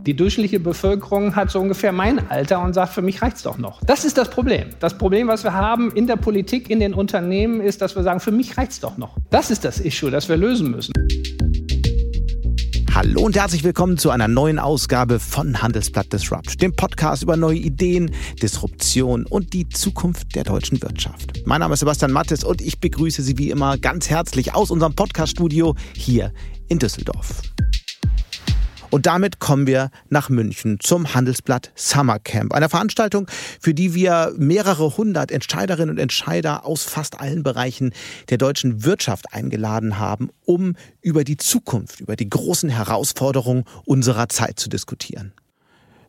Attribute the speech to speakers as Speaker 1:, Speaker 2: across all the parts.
Speaker 1: Die durchschnittliche Bevölkerung hat so ungefähr mein Alter und sagt, für mich reicht es doch noch. Das ist das Problem. Das Problem, was wir haben in der Politik, in den Unternehmen, ist, dass wir sagen, für mich reicht es doch noch. Das ist das Issue, das wir lösen müssen.
Speaker 2: Hallo und herzlich willkommen zu einer neuen Ausgabe von Handelsblatt Disrupt, dem Podcast über neue Ideen, Disruption und die Zukunft der deutschen Wirtschaft. Mein Name ist Sebastian Mattes und ich begrüße Sie wie immer ganz herzlich aus unserem Podcaststudio hier in Düsseldorf. Und damit kommen wir nach München zum Handelsblatt Summer Camp, einer Veranstaltung, für die wir mehrere hundert Entscheiderinnen und Entscheider aus fast allen Bereichen der deutschen Wirtschaft eingeladen haben, um über die Zukunft, über die großen Herausforderungen unserer Zeit zu diskutieren.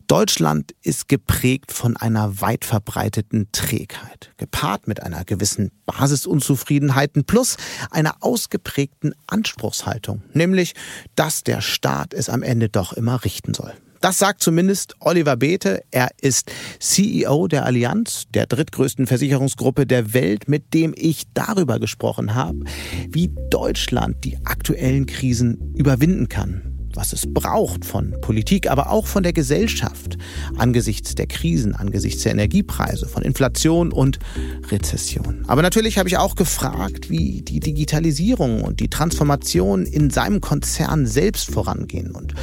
Speaker 2: Deutschland ist geprägt von einer weit verbreiteten Trägheit, gepaart mit einer gewissen Basisunzufriedenheiten plus einer ausgeprägten Anspruchshaltung, nämlich, dass der Staat es am Ende doch immer richten soll. Das sagt zumindest Oliver Beete. Er ist CEO der Allianz, der drittgrößten Versicherungsgruppe der Welt, mit dem ich darüber gesprochen habe, wie Deutschland die aktuellen Krisen überwinden kann was es braucht von Politik, aber auch von der Gesellschaft angesichts der Krisen, angesichts der Energiepreise, von Inflation und Rezession. Aber natürlich habe ich auch gefragt, wie die Digitalisierung und die Transformation in seinem Konzern selbst vorangehen und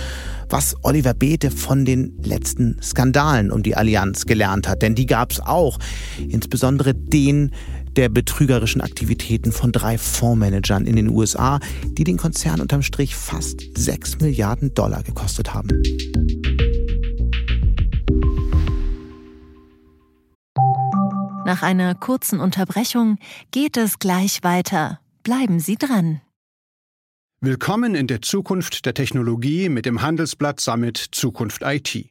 Speaker 2: was Oliver Beete von den letzten Skandalen um die Allianz gelernt hat. Denn die gab es auch, insbesondere den der betrügerischen Aktivitäten von drei Fondsmanagern in den USA, die den Konzern unterm Strich fast 6 Milliarden Dollar gekostet haben.
Speaker 3: Nach einer kurzen Unterbrechung geht es gleich weiter. Bleiben Sie dran.
Speaker 4: Willkommen in der Zukunft der Technologie mit dem Handelsblatt Summit Zukunft IT.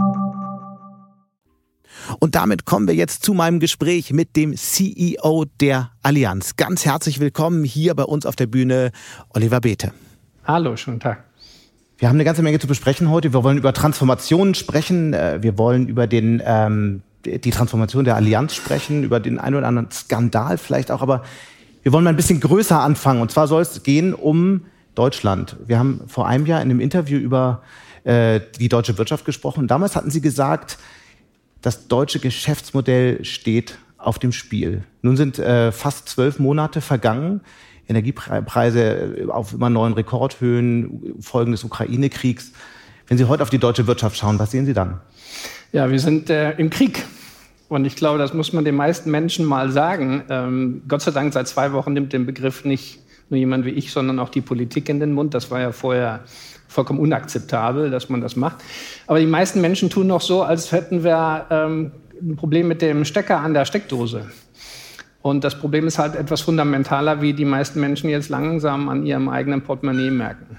Speaker 2: Und damit kommen wir jetzt zu meinem Gespräch mit dem CEO der Allianz. Ganz herzlich willkommen hier bei uns auf der Bühne, Oliver Beete.
Speaker 1: Hallo, schönen Tag.
Speaker 2: Wir haben eine ganze Menge zu besprechen heute. Wir wollen über Transformationen sprechen. Äh, wir wollen über den, ähm, die Transformation der Allianz sprechen, über den einen oder anderen Skandal vielleicht auch. Aber wir wollen mal ein bisschen größer anfangen. Und zwar soll es gehen um Deutschland. Wir haben vor einem Jahr in einem Interview über äh, die deutsche Wirtschaft gesprochen. Damals hatten Sie gesagt, das deutsche Geschäftsmodell steht auf dem Spiel. Nun sind äh, fast zwölf Monate vergangen. Energiepreise äh, auf immer neuen Rekordhöhen, Folgen des Ukraine-Kriegs. Wenn Sie heute auf die deutsche Wirtschaft schauen, was sehen Sie dann?
Speaker 1: Ja, wir sind äh, im Krieg. Und ich glaube, das muss man den meisten Menschen mal sagen. Ähm, Gott sei Dank, seit zwei Wochen nimmt den Begriff nicht nur jemand wie ich, sondern auch die Politik in den Mund. Das war ja vorher vollkommen unakzeptabel, dass man das macht. Aber die meisten Menschen tun noch so, als hätten wir ähm, ein Problem mit dem Stecker an der Steckdose. Und das Problem ist halt etwas fundamentaler, wie die meisten Menschen jetzt langsam an ihrem eigenen Portemonnaie merken.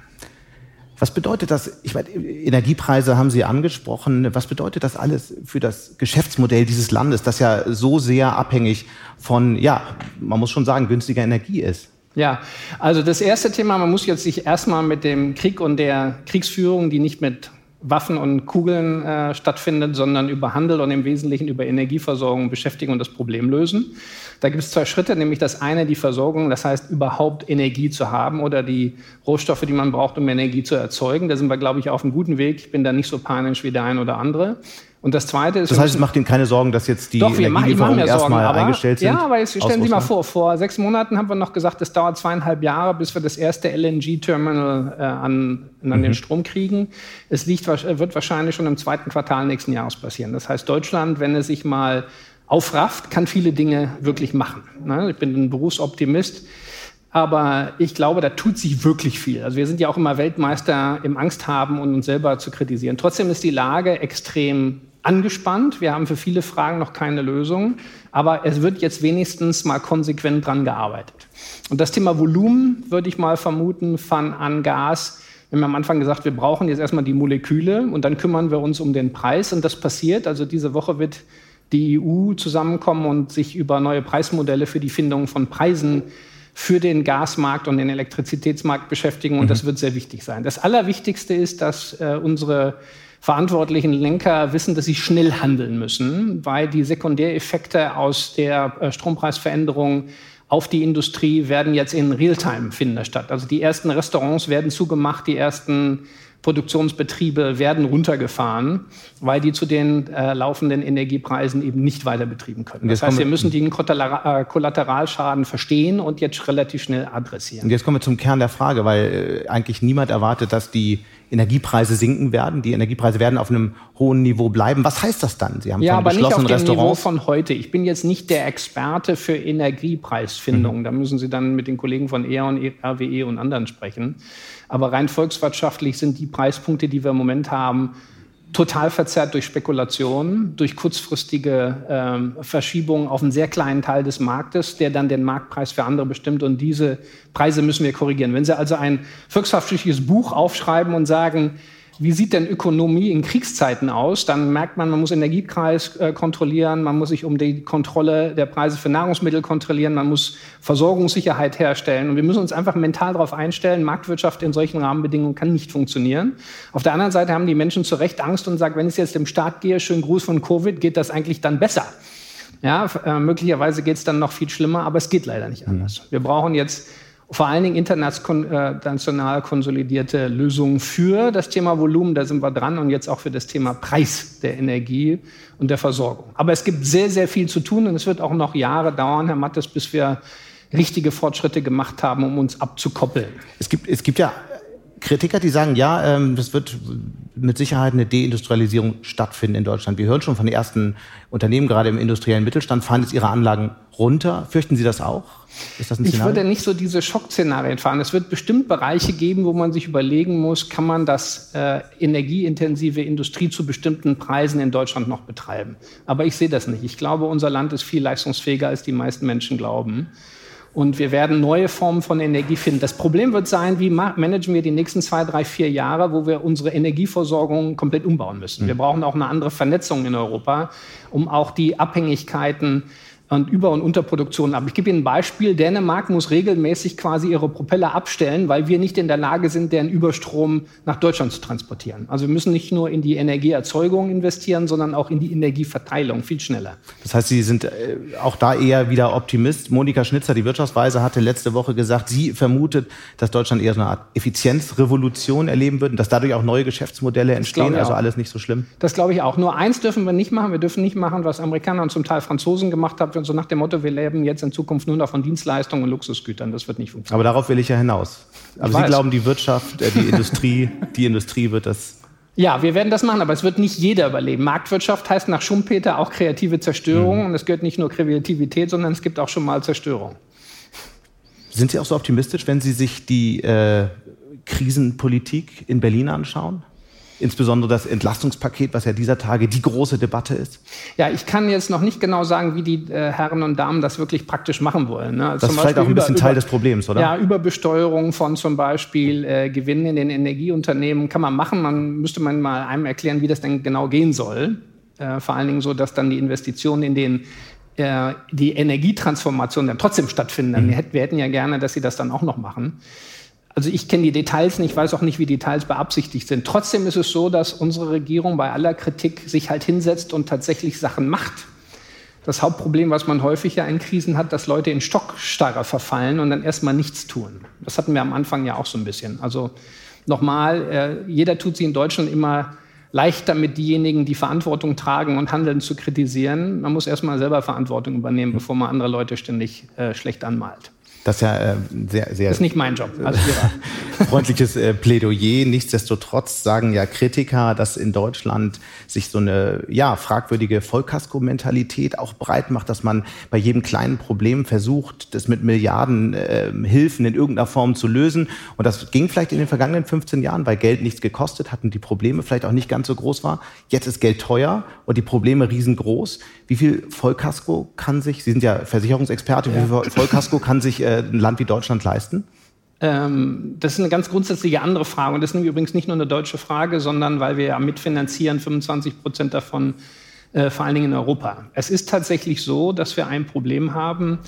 Speaker 2: Was bedeutet das? Ich meine, Energiepreise haben Sie angesprochen. Was bedeutet das alles für das Geschäftsmodell dieses Landes, das ja so sehr abhängig von, ja, man muss schon sagen, günstiger Energie ist?
Speaker 1: Ja, also das erste Thema, man muss jetzt sich erstmal mit dem Krieg und der Kriegsführung, die nicht mit Waffen und Kugeln äh, stattfindet, sondern über Handel und im Wesentlichen über Energieversorgung beschäftigen und das Problem lösen. Da gibt es zwei Schritte, nämlich das eine die Versorgung, das heißt überhaupt Energie zu haben oder die Rohstoffe, die man braucht, um Energie zu erzeugen. Da sind wir, glaube ich, auf einem guten Weg. Ich bin da nicht so panisch wie der ein oder andere. Und das Zweite ist...
Speaker 2: Das heißt, es macht Ihnen keine Sorgen, dass jetzt die
Speaker 1: Doch,
Speaker 2: Energielieferungen
Speaker 1: machen,
Speaker 2: erstmal
Speaker 1: aber,
Speaker 2: eingestellt sind?
Speaker 1: Ja, aber jetzt stellen Sie mal vor, vor sechs Monaten haben wir noch gesagt, es dauert zweieinhalb Jahre, bis wir das erste LNG-Terminal äh, an, an mhm. den Strom kriegen. Es liegt, wird wahrscheinlich schon im zweiten Quartal nächsten Jahres passieren. Das heißt, Deutschland, wenn es sich mal aufrafft, kann viele Dinge wirklich machen. Ne? Ich bin ein Berufsoptimist. Aber ich glaube, da tut sich wirklich viel. Also wir sind ja auch immer Weltmeister im Angst haben und uns selber zu kritisieren. Trotzdem ist die Lage extrem angespannt. Wir haben für viele Fragen noch keine Lösung, aber es wird jetzt wenigstens mal konsequent dran gearbeitet. Und das Thema Volumen, würde ich mal vermuten, von an Gas Wir haben am Anfang gesagt, wir brauchen jetzt erstmal die Moleküle und dann kümmern wir uns um den Preis. Und das passiert. Also diese Woche wird die EU zusammenkommen und sich über neue Preismodelle für die Findung von Preisen für den Gasmarkt und den Elektrizitätsmarkt beschäftigen. Und mhm. das wird sehr wichtig sein. Das Allerwichtigste ist, dass äh, unsere verantwortlichen Lenker wissen, dass sie schnell handeln müssen, weil die Sekundäreffekte aus der äh, Strompreisveränderung auf die Industrie werden jetzt in Realtime finden statt. Also die ersten Restaurants werden zugemacht, die ersten Produktionsbetriebe werden runtergefahren, weil die zu den äh, laufenden Energiepreisen eben nicht weiter betrieben können. Das heißt, wir müssen den äh, Kollateralschaden verstehen und jetzt relativ schnell adressieren.
Speaker 2: Und jetzt kommen wir zum Kern der Frage, weil äh, eigentlich niemand erwartet, dass die Energiepreise sinken werden. Die Energiepreise werden auf einem hohen Niveau bleiben. Was heißt das dann?
Speaker 1: Sie haben ja, aber nicht auf dem Niveau von heute. Ich bin jetzt nicht der Experte für Energiepreisfindung. Mhm. Da müssen Sie dann mit den Kollegen von E.ON, RWE und anderen sprechen. Aber rein volkswirtschaftlich sind die Preispunkte, die wir im Moment haben, total verzerrt durch Spekulationen, durch kurzfristige ähm, Verschiebungen auf einen sehr kleinen Teil des Marktes, der dann den Marktpreis für andere bestimmt. Und diese Preise müssen wir korrigieren. Wenn Sie also ein volkswirtschaftliches Buch aufschreiben und sagen, wie sieht denn Ökonomie in Kriegszeiten aus? Dann merkt man, man muss Energiepreis äh, kontrollieren, man muss sich um die Kontrolle der Preise für Nahrungsmittel kontrollieren, man muss Versorgungssicherheit herstellen. Und wir müssen uns einfach mental darauf einstellen, Marktwirtschaft in solchen Rahmenbedingungen kann nicht funktionieren. Auf der anderen Seite haben die Menschen zu Recht Angst und sagen, wenn ich jetzt im Staat gehe, schön Gruß von Covid, geht das eigentlich dann besser? Ja, äh, möglicherweise geht es dann noch viel schlimmer, aber es geht leider nicht anders. Wir brauchen jetzt vor allen Dingen international konsolidierte Lösungen für das Thema Volumen, da sind wir dran, und jetzt auch für das Thema Preis der Energie und der Versorgung. Aber es gibt sehr, sehr viel zu tun und es wird auch noch Jahre dauern, Herr Mattes, bis wir richtige Fortschritte gemacht haben, um uns abzukoppeln.
Speaker 2: Es gibt, es gibt ja Kritiker, die sagen, ja, ähm, das wird mit Sicherheit eine Deindustrialisierung stattfinden in Deutschland. Wir hören schon von den ersten Unternehmen, gerade im industriellen Mittelstand, fahren jetzt ihre Anlagen runter. Fürchten Sie das auch?
Speaker 1: Ist das ein ich würde nicht so diese Schockszenarien fahren. Es wird bestimmt Bereiche geben, wo man sich überlegen muss, kann man das äh, energieintensive Industrie zu bestimmten Preisen in Deutschland noch betreiben. Aber ich sehe das nicht. Ich glaube, unser Land ist viel leistungsfähiger, als die meisten Menschen glauben. Und wir werden neue Formen von Energie finden. Das Problem wird sein, wie managen wir die nächsten zwei, drei, vier Jahre, wo wir unsere Energieversorgung komplett umbauen müssen. Wir brauchen auch eine andere Vernetzung in Europa, um auch die Abhängigkeiten und Über- und Unterproduktion ab. Ich gebe Ihnen ein Beispiel. Dänemark muss regelmäßig quasi ihre Propeller abstellen, weil wir nicht in der Lage sind, deren Überstrom nach Deutschland zu transportieren. Also wir müssen nicht nur in die Energieerzeugung investieren, sondern auch in die Energieverteilung viel schneller.
Speaker 2: Das heißt, Sie sind äh, auch da eher wieder Optimist. Monika Schnitzer, die Wirtschaftsweise, hatte letzte Woche gesagt, sie vermutet, dass Deutschland eher so eine Art Effizienzrevolution erleben wird und dass dadurch auch neue Geschäftsmodelle entstehen. Also alles nicht so schlimm.
Speaker 1: Das glaube ich auch. Nur eins dürfen wir nicht machen. Wir dürfen nicht machen, was Amerikaner und zum Teil Franzosen gemacht haben so nach dem Motto, wir leben jetzt in Zukunft nur noch von Dienstleistungen und Luxusgütern. Das wird nicht funktionieren.
Speaker 2: Aber darauf will ich ja hinaus. Aber ich Sie weiß. glauben, die Wirtschaft, äh, die Industrie, die Industrie wird das
Speaker 1: ja, wir werden das machen, aber es wird nicht jeder überleben. Marktwirtschaft heißt nach Schumpeter auch kreative Zerstörung. Mhm. Und es gehört nicht nur Kreativität, sondern es gibt auch schon mal Zerstörung.
Speaker 2: Sind Sie auch so optimistisch, wenn Sie sich die äh, Krisenpolitik in Berlin anschauen? Insbesondere das Entlastungspaket, was ja dieser Tage die große Debatte ist?
Speaker 1: Ja, ich kann jetzt noch nicht genau sagen, wie die äh, Herren und Damen das wirklich praktisch machen wollen.
Speaker 2: Ne? Das ist vielleicht auch ein bisschen über, Teil des Problems, oder?
Speaker 1: Ja, Überbesteuerung von zum Beispiel äh, Gewinnen in den Energieunternehmen kann man machen. Man müsste man mal einem erklären, wie das denn genau gehen soll. Äh, vor allen Dingen so, dass dann die Investitionen in den äh, die Energietransformation dann trotzdem stattfinden. Mhm. Wir hätten ja gerne, dass sie das dann auch noch machen. Also ich kenne die Details nicht, weiß auch nicht, wie Details beabsichtigt sind. Trotzdem ist es so, dass unsere Regierung bei aller Kritik sich halt hinsetzt und tatsächlich Sachen macht. Das Hauptproblem, was man häufig ja in Krisen hat, dass Leute in Stockstarre verfallen und dann erstmal nichts tun. Das hatten wir am Anfang ja auch so ein bisschen. Also nochmal, äh, jeder tut sich in Deutschland immer leicht damit, diejenigen, die Verantwortung tragen und handeln, zu kritisieren. Man muss erstmal selber Verantwortung übernehmen, bevor man andere Leute ständig äh, schlecht anmalt.
Speaker 2: Das ist ja äh, sehr, sehr.
Speaker 1: Das ist nicht mein Job als
Speaker 2: freundliches äh, Plädoyer. Nichtsdestotrotz sagen ja Kritiker, dass in Deutschland sich so eine ja fragwürdige Vollkasko-Mentalität auch breit macht, dass man bei jedem kleinen Problem versucht, das mit Milliarden äh, Hilfen in irgendeiner Form zu lösen. Und das ging vielleicht in den vergangenen 15 Jahren, weil Geld nichts gekostet hat und die Probleme vielleicht auch nicht ganz so groß war. Jetzt ist Geld teuer und die Probleme riesengroß. Wie viel Vollkasko kann sich, Sie sind ja Versicherungsexperte, ja. wie viel Vollkasko kann sich äh, ein Land wie Deutschland leisten?
Speaker 1: Ähm, das ist eine ganz grundsätzliche andere Frage. Und das ist übrigens nicht nur eine deutsche Frage, sondern weil wir ja mitfinanzieren, 25 Prozent davon äh, vor allen Dingen in Europa. Es ist tatsächlich so, dass wir ein Problem haben,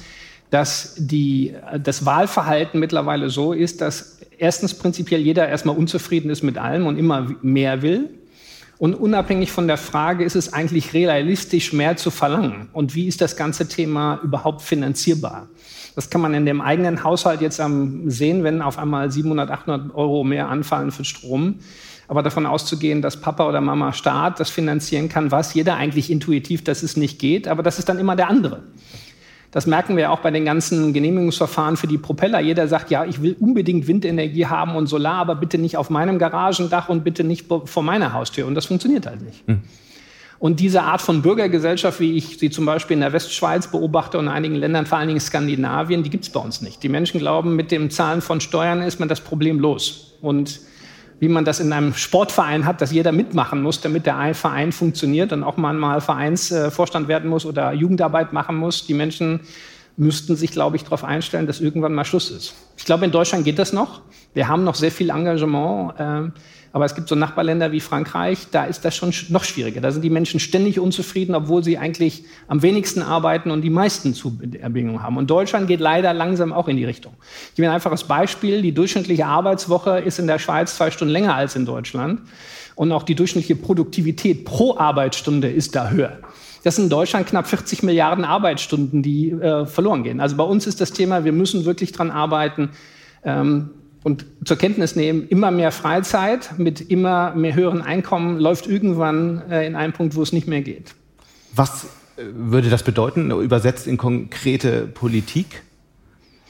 Speaker 1: dass die, das Wahlverhalten mittlerweile so ist, dass erstens prinzipiell jeder erstmal unzufrieden ist mit allem und immer mehr will. Und unabhängig von der Frage, ist es eigentlich realistisch, mehr zu verlangen? Und wie ist das ganze Thema überhaupt finanzierbar? Das kann man in dem eigenen Haushalt jetzt sehen, wenn auf einmal 700, 800 Euro mehr anfallen für Strom. Aber davon auszugehen, dass Papa oder Mama Staat das finanzieren kann, weiß jeder eigentlich intuitiv, dass es nicht geht. Aber das ist dann immer der andere. Das merken wir auch bei den ganzen Genehmigungsverfahren für die Propeller. Jeder sagt, ja, ich will unbedingt Windenergie haben und Solar, aber bitte nicht auf meinem Garagendach und bitte nicht vor meiner Haustür. Und das funktioniert halt nicht. Mhm. Und diese Art von Bürgergesellschaft, wie ich sie zum Beispiel in der Westschweiz beobachte und in einigen Ländern, vor allen Dingen Skandinavien, die gibt es bei uns nicht. Die Menschen glauben, mit dem Zahlen von Steuern ist man das Problem los. Und wie man das in einem Sportverein hat, dass jeder mitmachen muss, damit der Verein funktioniert und auch mal Vereinsvorstand werden muss oder Jugendarbeit machen muss. Die Menschen müssten sich, glaube ich, darauf einstellen, dass irgendwann mal Schluss ist. Ich glaube, in Deutschland geht das noch. Wir haben noch sehr viel Engagement. Aber es gibt so Nachbarländer wie Frankreich, da ist das schon noch schwieriger. Da sind die Menschen ständig unzufrieden, obwohl sie eigentlich am wenigsten arbeiten und die meisten Zuerbedingungen haben. Und Deutschland geht leider langsam auch in die Richtung. Ich gebe ein einfaches Beispiel. Die durchschnittliche Arbeitswoche ist in der Schweiz zwei Stunden länger als in Deutschland. Und auch die durchschnittliche Produktivität pro Arbeitsstunde ist da höher. Das sind in Deutschland knapp 40 Milliarden Arbeitsstunden, die äh, verloren gehen. Also bei uns ist das Thema, wir müssen wirklich dran arbeiten, ähm, und zur Kenntnis nehmen, immer mehr Freizeit mit immer mehr höheren Einkommen läuft irgendwann äh, in einen Punkt, wo es nicht mehr geht.
Speaker 2: Was äh, würde das bedeuten, übersetzt in konkrete Politik?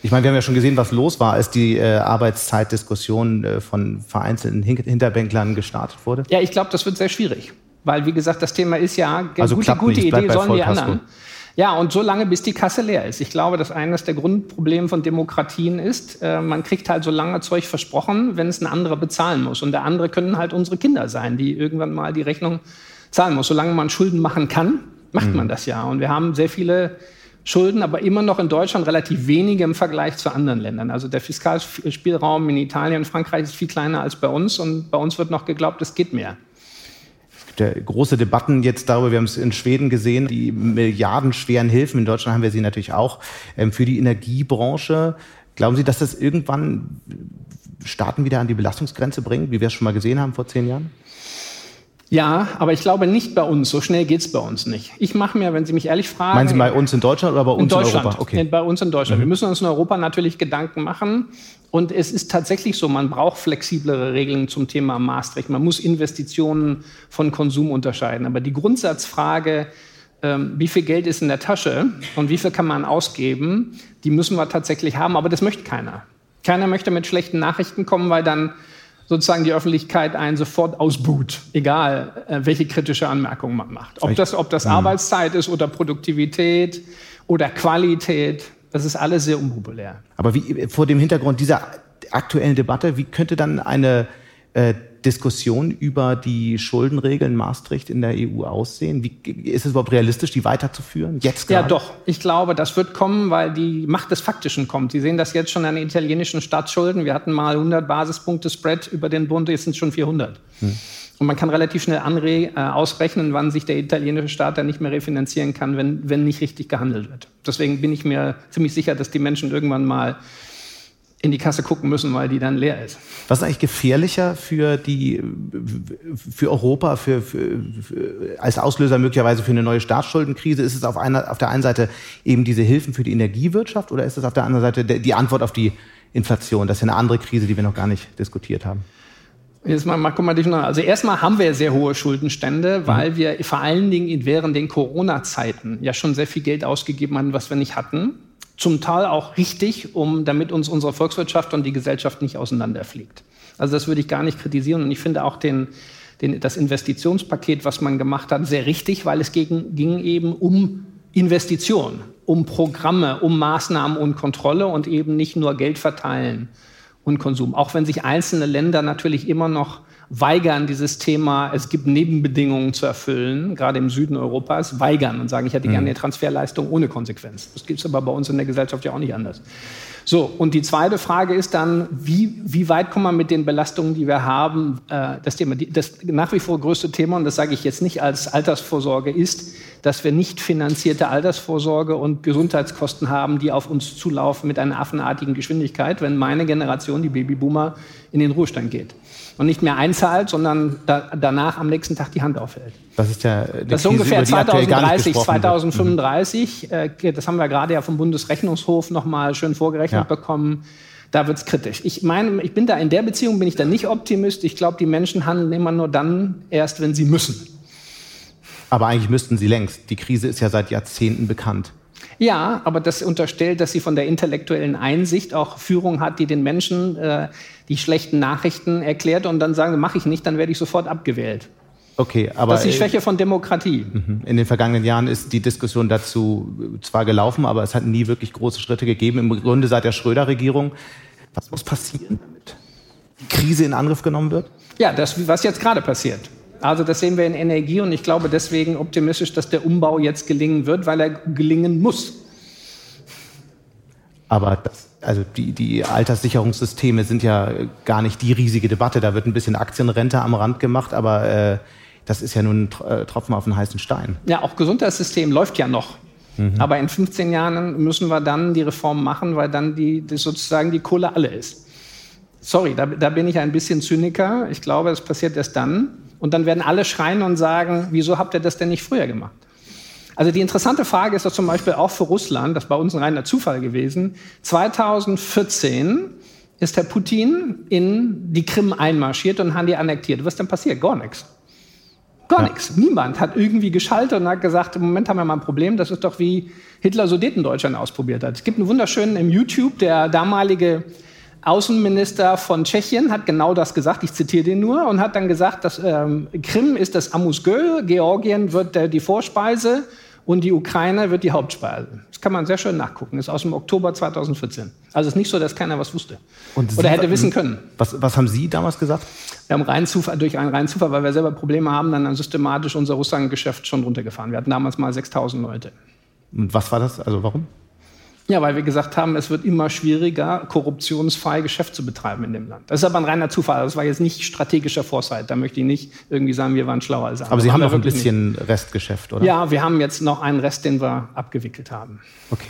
Speaker 2: Ich meine, wir haben ja schon gesehen, was los war, als die äh, Arbeitszeitdiskussion äh, von vereinzelten Hin Hinterbänklern gestartet wurde.
Speaker 1: Ja, ich glaube, das wird sehr schwierig. Weil, wie gesagt, das Thema ist ja, also gute, gute Idee sollen die anderen. Ja, und so lange, bis die Kasse leer ist. Ich glaube, dass eines der Grundprobleme von Demokratien ist, äh, man kriegt halt so lange Zeug versprochen, wenn es ein anderer bezahlen muss. Und der andere können halt unsere Kinder sein, die irgendwann mal die Rechnung zahlen muss. Solange man Schulden machen kann, macht mhm. man das ja. Und wir haben sehr viele Schulden, aber immer noch in Deutschland relativ wenige im Vergleich zu anderen Ländern. Also der Fiskalspielraum in Italien und Frankreich ist viel kleiner als bei uns und bei uns wird noch geglaubt, es geht mehr
Speaker 2: ja große Debatten jetzt darüber, wir haben es in Schweden gesehen, die milliardenschweren Hilfen, in Deutschland haben wir sie natürlich auch, ähm, für die Energiebranche. Glauben Sie, dass das irgendwann Staaten wieder an die Belastungsgrenze bringt, wie wir es schon mal gesehen haben vor zehn Jahren?
Speaker 1: Ja, aber ich glaube nicht bei uns. So schnell geht es bei uns nicht. Ich mache mir, wenn Sie mich ehrlich fragen.
Speaker 2: Meinen Sie bei uns in Deutschland oder bei uns in,
Speaker 1: Deutschland,
Speaker 2: in Europa?
Speaker 1: Okay. Bei uns in Deutschland. Mhm. Wir müssen uns in Europa natürlich Gedanken machen. Und es ist tatsächlich so, man braucht flexiblere Regeln zum Thema Maastricht. Man muss Investitionen von Konsum unterscheiden. Aber die Grundsatzfrage, ähm, wie viel Geld ist in der Tasche und wie viel kann man ausgeben, die müssen wir tatsächlich haben. Aber das möchte keiner. Keiner möchte mit schlechten Nachrichten kommen, weil dann sozusagen die Öffentlichkeit einen sofort ausbuht, egal äh, welche kritische Anmerkungen man macht. Ob das, ob das mhm. Arbeitszeit ist oder Produktivität oder Qualität, das ist alles sehr unpopulär.
Speaker 2: Aber wie vor dem Hintergrund dieser aktuellen Debatte, wie könnte dann eine äh, Diskussion über die Schuldenregeln Maastricht in der EU aussehen? Wie, ist es überhaupt realistisch, die weiterzuführen?
Speaker 1: Jetzt gerade? Ja, doch. Ich glaube, das wird kommen, weil die Macht des Faktischen kommt. Sie sehen das jetzt schon an den italienischen Staatsschulden. Wir hatten mal 100 Basispunkte Spread über den Bund, jetzt sind es schon 400. Hm. Und man kann relativ schnell anre äh, ausrechnen, wann sich der italienische Staat dann nicht mehr refinanzieren kann, wenn, wenn nicht richtig gehandelt wird. Deswegen bin ich mir ziemlich sicher, dass die Menschen irgendwann mal in die Kasse gucken müssen, weil die dann leer ist.
Speaker 2: Was ist eigentlich gefährlicher für die, für Europa, für, für, für, als Auslöser möglicherweise für eine neue Staatsschuldenkrise? Ist es auf, einer, auf der einen Seite eben diese Hilfen für die Energiewirtschaft oder ist es auf der anderen Seite die Antwort auf die Inflation? Das ist ja eine andere Krise, die wir noch gar nicht diskutiert haben.
Speaker 1: Jetzt mal, mal, guck mal. Also erstmal haben wir sehr hohe Schuldenstände, mhm. weil mhm. wir vor allen Dingen während den Corona-Zeiten ja schon sehr viel Geld ausgegeben haben, was wir nicht hatten zum Teil auch richtig, um, damit uns unsere Volkswirtschaft und die Gesellschaft nicht auseinanderfliegt. Also das würde ich gar nicht kritisieren und ich finde auch den, den, das Investitionspaket, was man gemacht hat, sehr richtig, weil es gegen, ging eben um Investitionen, um Programme, um Maßnahmen und Kontrolle und eben nicht nur Geld verteilen und Konsum. Auch wenn sich einzelne Länder natürlich immer noch weigern, dieses Thema, es gibt Nebenbedingungen zu erfüllen, gerade im Süden Europas, weigern und sagen, ich hätte gerne mhm. eine Transferleistung ohne Konsequenz. Das gibt es aber bei uns in der Gesellschaft ja auch nicht anders. So, und die zweite Frage ist dann, wie, wie weit kommen wir mit den Belastungen, die wir haben, äh, das Thema, das nach wie vor größte Thema, und das sage ich jetzt nicht als Altersvorsorge, ist, dass wir nicht finanzierte Altersvorsorge und Gesundheitskosten haben, die auf uns zulaufen mit einer affenartigen Geschwindigkeit, wenn meine Generation, die Babyboomer, in den Ruhestand geht und nicht mehr einzahlt, sondern da, danach am nächsten Tag die Hand aufhält.
Speaker 2: Das ist ja
Speaker 1: das ist ungefähr 2030, 2035. Mhm. Äh, das haben wir gerade ja vom Bundesrechnungshof noch mal schön vorgerechnet ja. bekommen. Da wird es kritisch. Ich meine, ich bin da in der Beziehung bin ich da nicht Optimist. Ich glaube, die Menschen handeln immer nur dann erst, wenn sie müssen.
Speaker 2: Aber eigentlich müssten sie längst. Die Krise ist ja seit Jahrzehnten bekannt.
Speaker 1: Ja, aber das unterstellt, dass sie von der intellektuellen Einsicht auch Führung hat, die den Menschen äh, die schlechten Nachrichten erklärt und dann sagen, mache ich nicht, dann werde ich sofort abgewählt.
Speaker 2: Okay, aber
Speaker 1: das ist die Schwäche von Demokratie.
Speaker 2: Mhm. In den vergangenen Jahren ist die Diskussion dazu zwar gelaufen, aber es hat nie wirklich große Schritte gegeben. Im Grunde seit der Schröder-Regierung. Was muss passieren, damit die Krise in Angriff genommen wird?
Speaker 1: Ja, das, was jetzt gerade passiert. Also das sehen wir in Energie und ich glaube deswegen optimistisch, dass der Umbau jetzt gelingen wird, weil er gelingen muss.
Speaker 2: Aber das, also die, die Alterssicherungssysteme sind ja gar nicht die riesige Debatte. Da wird ein bisschen Aktienrente am Rand gemacht, aber äh, das ist ja nun ein äh, Tropfen auf den heißen Stein.
Speaker 1: Ja, auch Gesundheitssystem läuft ja noch. Mhm. Aber in 15 Jahren müssen wir dann die Reform machen, weil dann die, sozusagen die Kohle alle ist. Sorry, da, da bin ich ein bisschen Zyniker. Ich glaube, es passiert erst dann. Und dann werden alle schreien und sagen, wieso habt ihr das denn nicht früher gemacht? Also die interessante Frage ist doch zum Beispiel auch für Russland, das ist bei uns ein reiner Zufall gewesen, 2014 ist Herr Putin in die Krim einmarschiert und hat die annektiert. Was ist denn passiert? Gar nichts. Gar ja. nichts. Niemand hat irgendwie geschaltet und hat gesagt, im Moment haben wir mal ein Problem. Das ist doch wie Hitler Sudetendeutschland ausprobiert hat. Es gibt einen wunderschönen im YouTube, der damalige Außenminister von Tschechien hat genau das gesagt, ich zitiere den nur, und hat dann gesagt, dass ähm, Krim ist das Amusgöl, Georgien wird äh, die Vorspeise und die Ukraine wird die Hauptspeise. Das kann man sehr schön nachgucken. Das ist aus dem Oktober 2014. Also es ist nicht so, dass keiner was wusste
Speaker 2: und
Speaker 1: oder hätte wissen können.
Speaker 2: Was, was haben Sie damals gesagt?
Speaker 1: Wir haben rein Zufall, durch einen reinen Zufall, weil wir selber Probleme haben, dann systematisch unser Russland-Geschäft schon runtergefahren. Wir hatten damals mal 6000 Leute.
Speaker 2: Und was war das? Also warum?
Speaker 1: Ja, weil wir gesagt haben, es wird immer schwieriger, korruptionsfrei Geschäft zu betreiben in dem Land. Das ist aber ein reiner Zufall. Das war jetzt nicht strategischer Foresight. Da möchte ich nicht irgendwie sagen, wir waren schlauer als andere.
Speaker 2: Aber Sie haben, haben noch ein bisschen nicht. Restgeschäft, oder?
Speaker 1: Ja, wir haben jetzt noch einen Rest, den wir abgewickelt haben.
Speaker 2: Okay.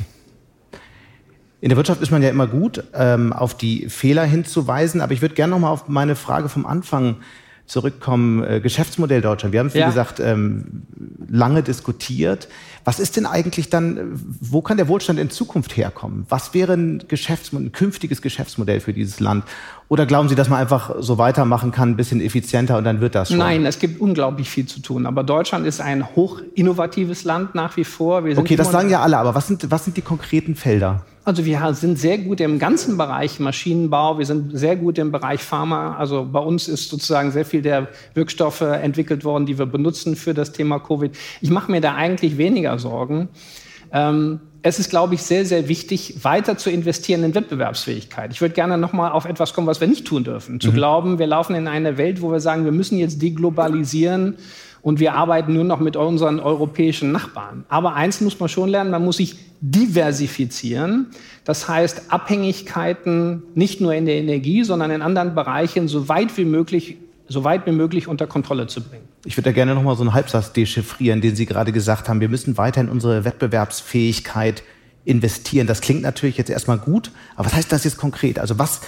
Speaker 2: In der Wirtschaft ist man ja immer gut, ähm, auf die Fehler hinzuweisen. Aber ich würde gerne noch mal auf meine Frage vom Anfang zurückkommen. Äh, Geschäftsmodell Deutschland. Wir haben es, wie ja. gesagt, ähm, lange diskutiert. Was ist denn eigentlich dann, wo kann der Wohlstand in Zukunft herkommen? Was wäre ein, Geschäftsmodell, ein künftiges Geschäftsmodell für dieses Land? Oder glauben Sie, dass man einfach so weitermachen kann, ein bisschen effizienter und dann wird das schon?
Speaker 1: Nein, es gibt unglaublich viel zu tun. Aber Deutschland ist ein hoch innovatives Land nach wie vor.
Speaker 2: okay, das sagen ja alle. Aber was sind, was sind die konkreten Felder?
Speaker 1: Also wir sind sehr gut im ganzen Bereich Maschinenbau, wir sind sehr gut im Bereich Pharma. Also bei uns ist sozusagen sehr viel der Wirkstoffe entwickelt worden, die wir benutzen für das Thema Covid. Ich mache mir da eigentlich weniger Sorgen. Ähm, es ist, glaube ich, sehr, sehr wichtig, weiter zu investieren in Wettbewerbsfähigkeit. Ich würde gerne noch mal auf etwas kommen, was wir nicht tun dürfen. Zu mhm. glauben, wir laufen in eine Welt, wo wir sagen, wir müssen jetzt deglobalisieren und wir arbeiten nur noch mit unseren europäischen Nachbarn. Aber eins muss man schon lernen, man muss sich diversifizieren. Das heißt, Abhängigkeiten nicht nur in der Energie, sondern in anderen Bereichen so weit wie möglich so weit wie möglich unter Kontrolle zu bringen.
Speaker 2: Ich würde da gerne noch mal so einen Halbsatz dechiffrieren, den Sie gerade gesagt haben. Wir müssen weiter in unsere Wettbewerbsfähigkeit investieren. Das klingt natürlich jetzt erstmal gut, aber was heißt das jetzt konkret? Also was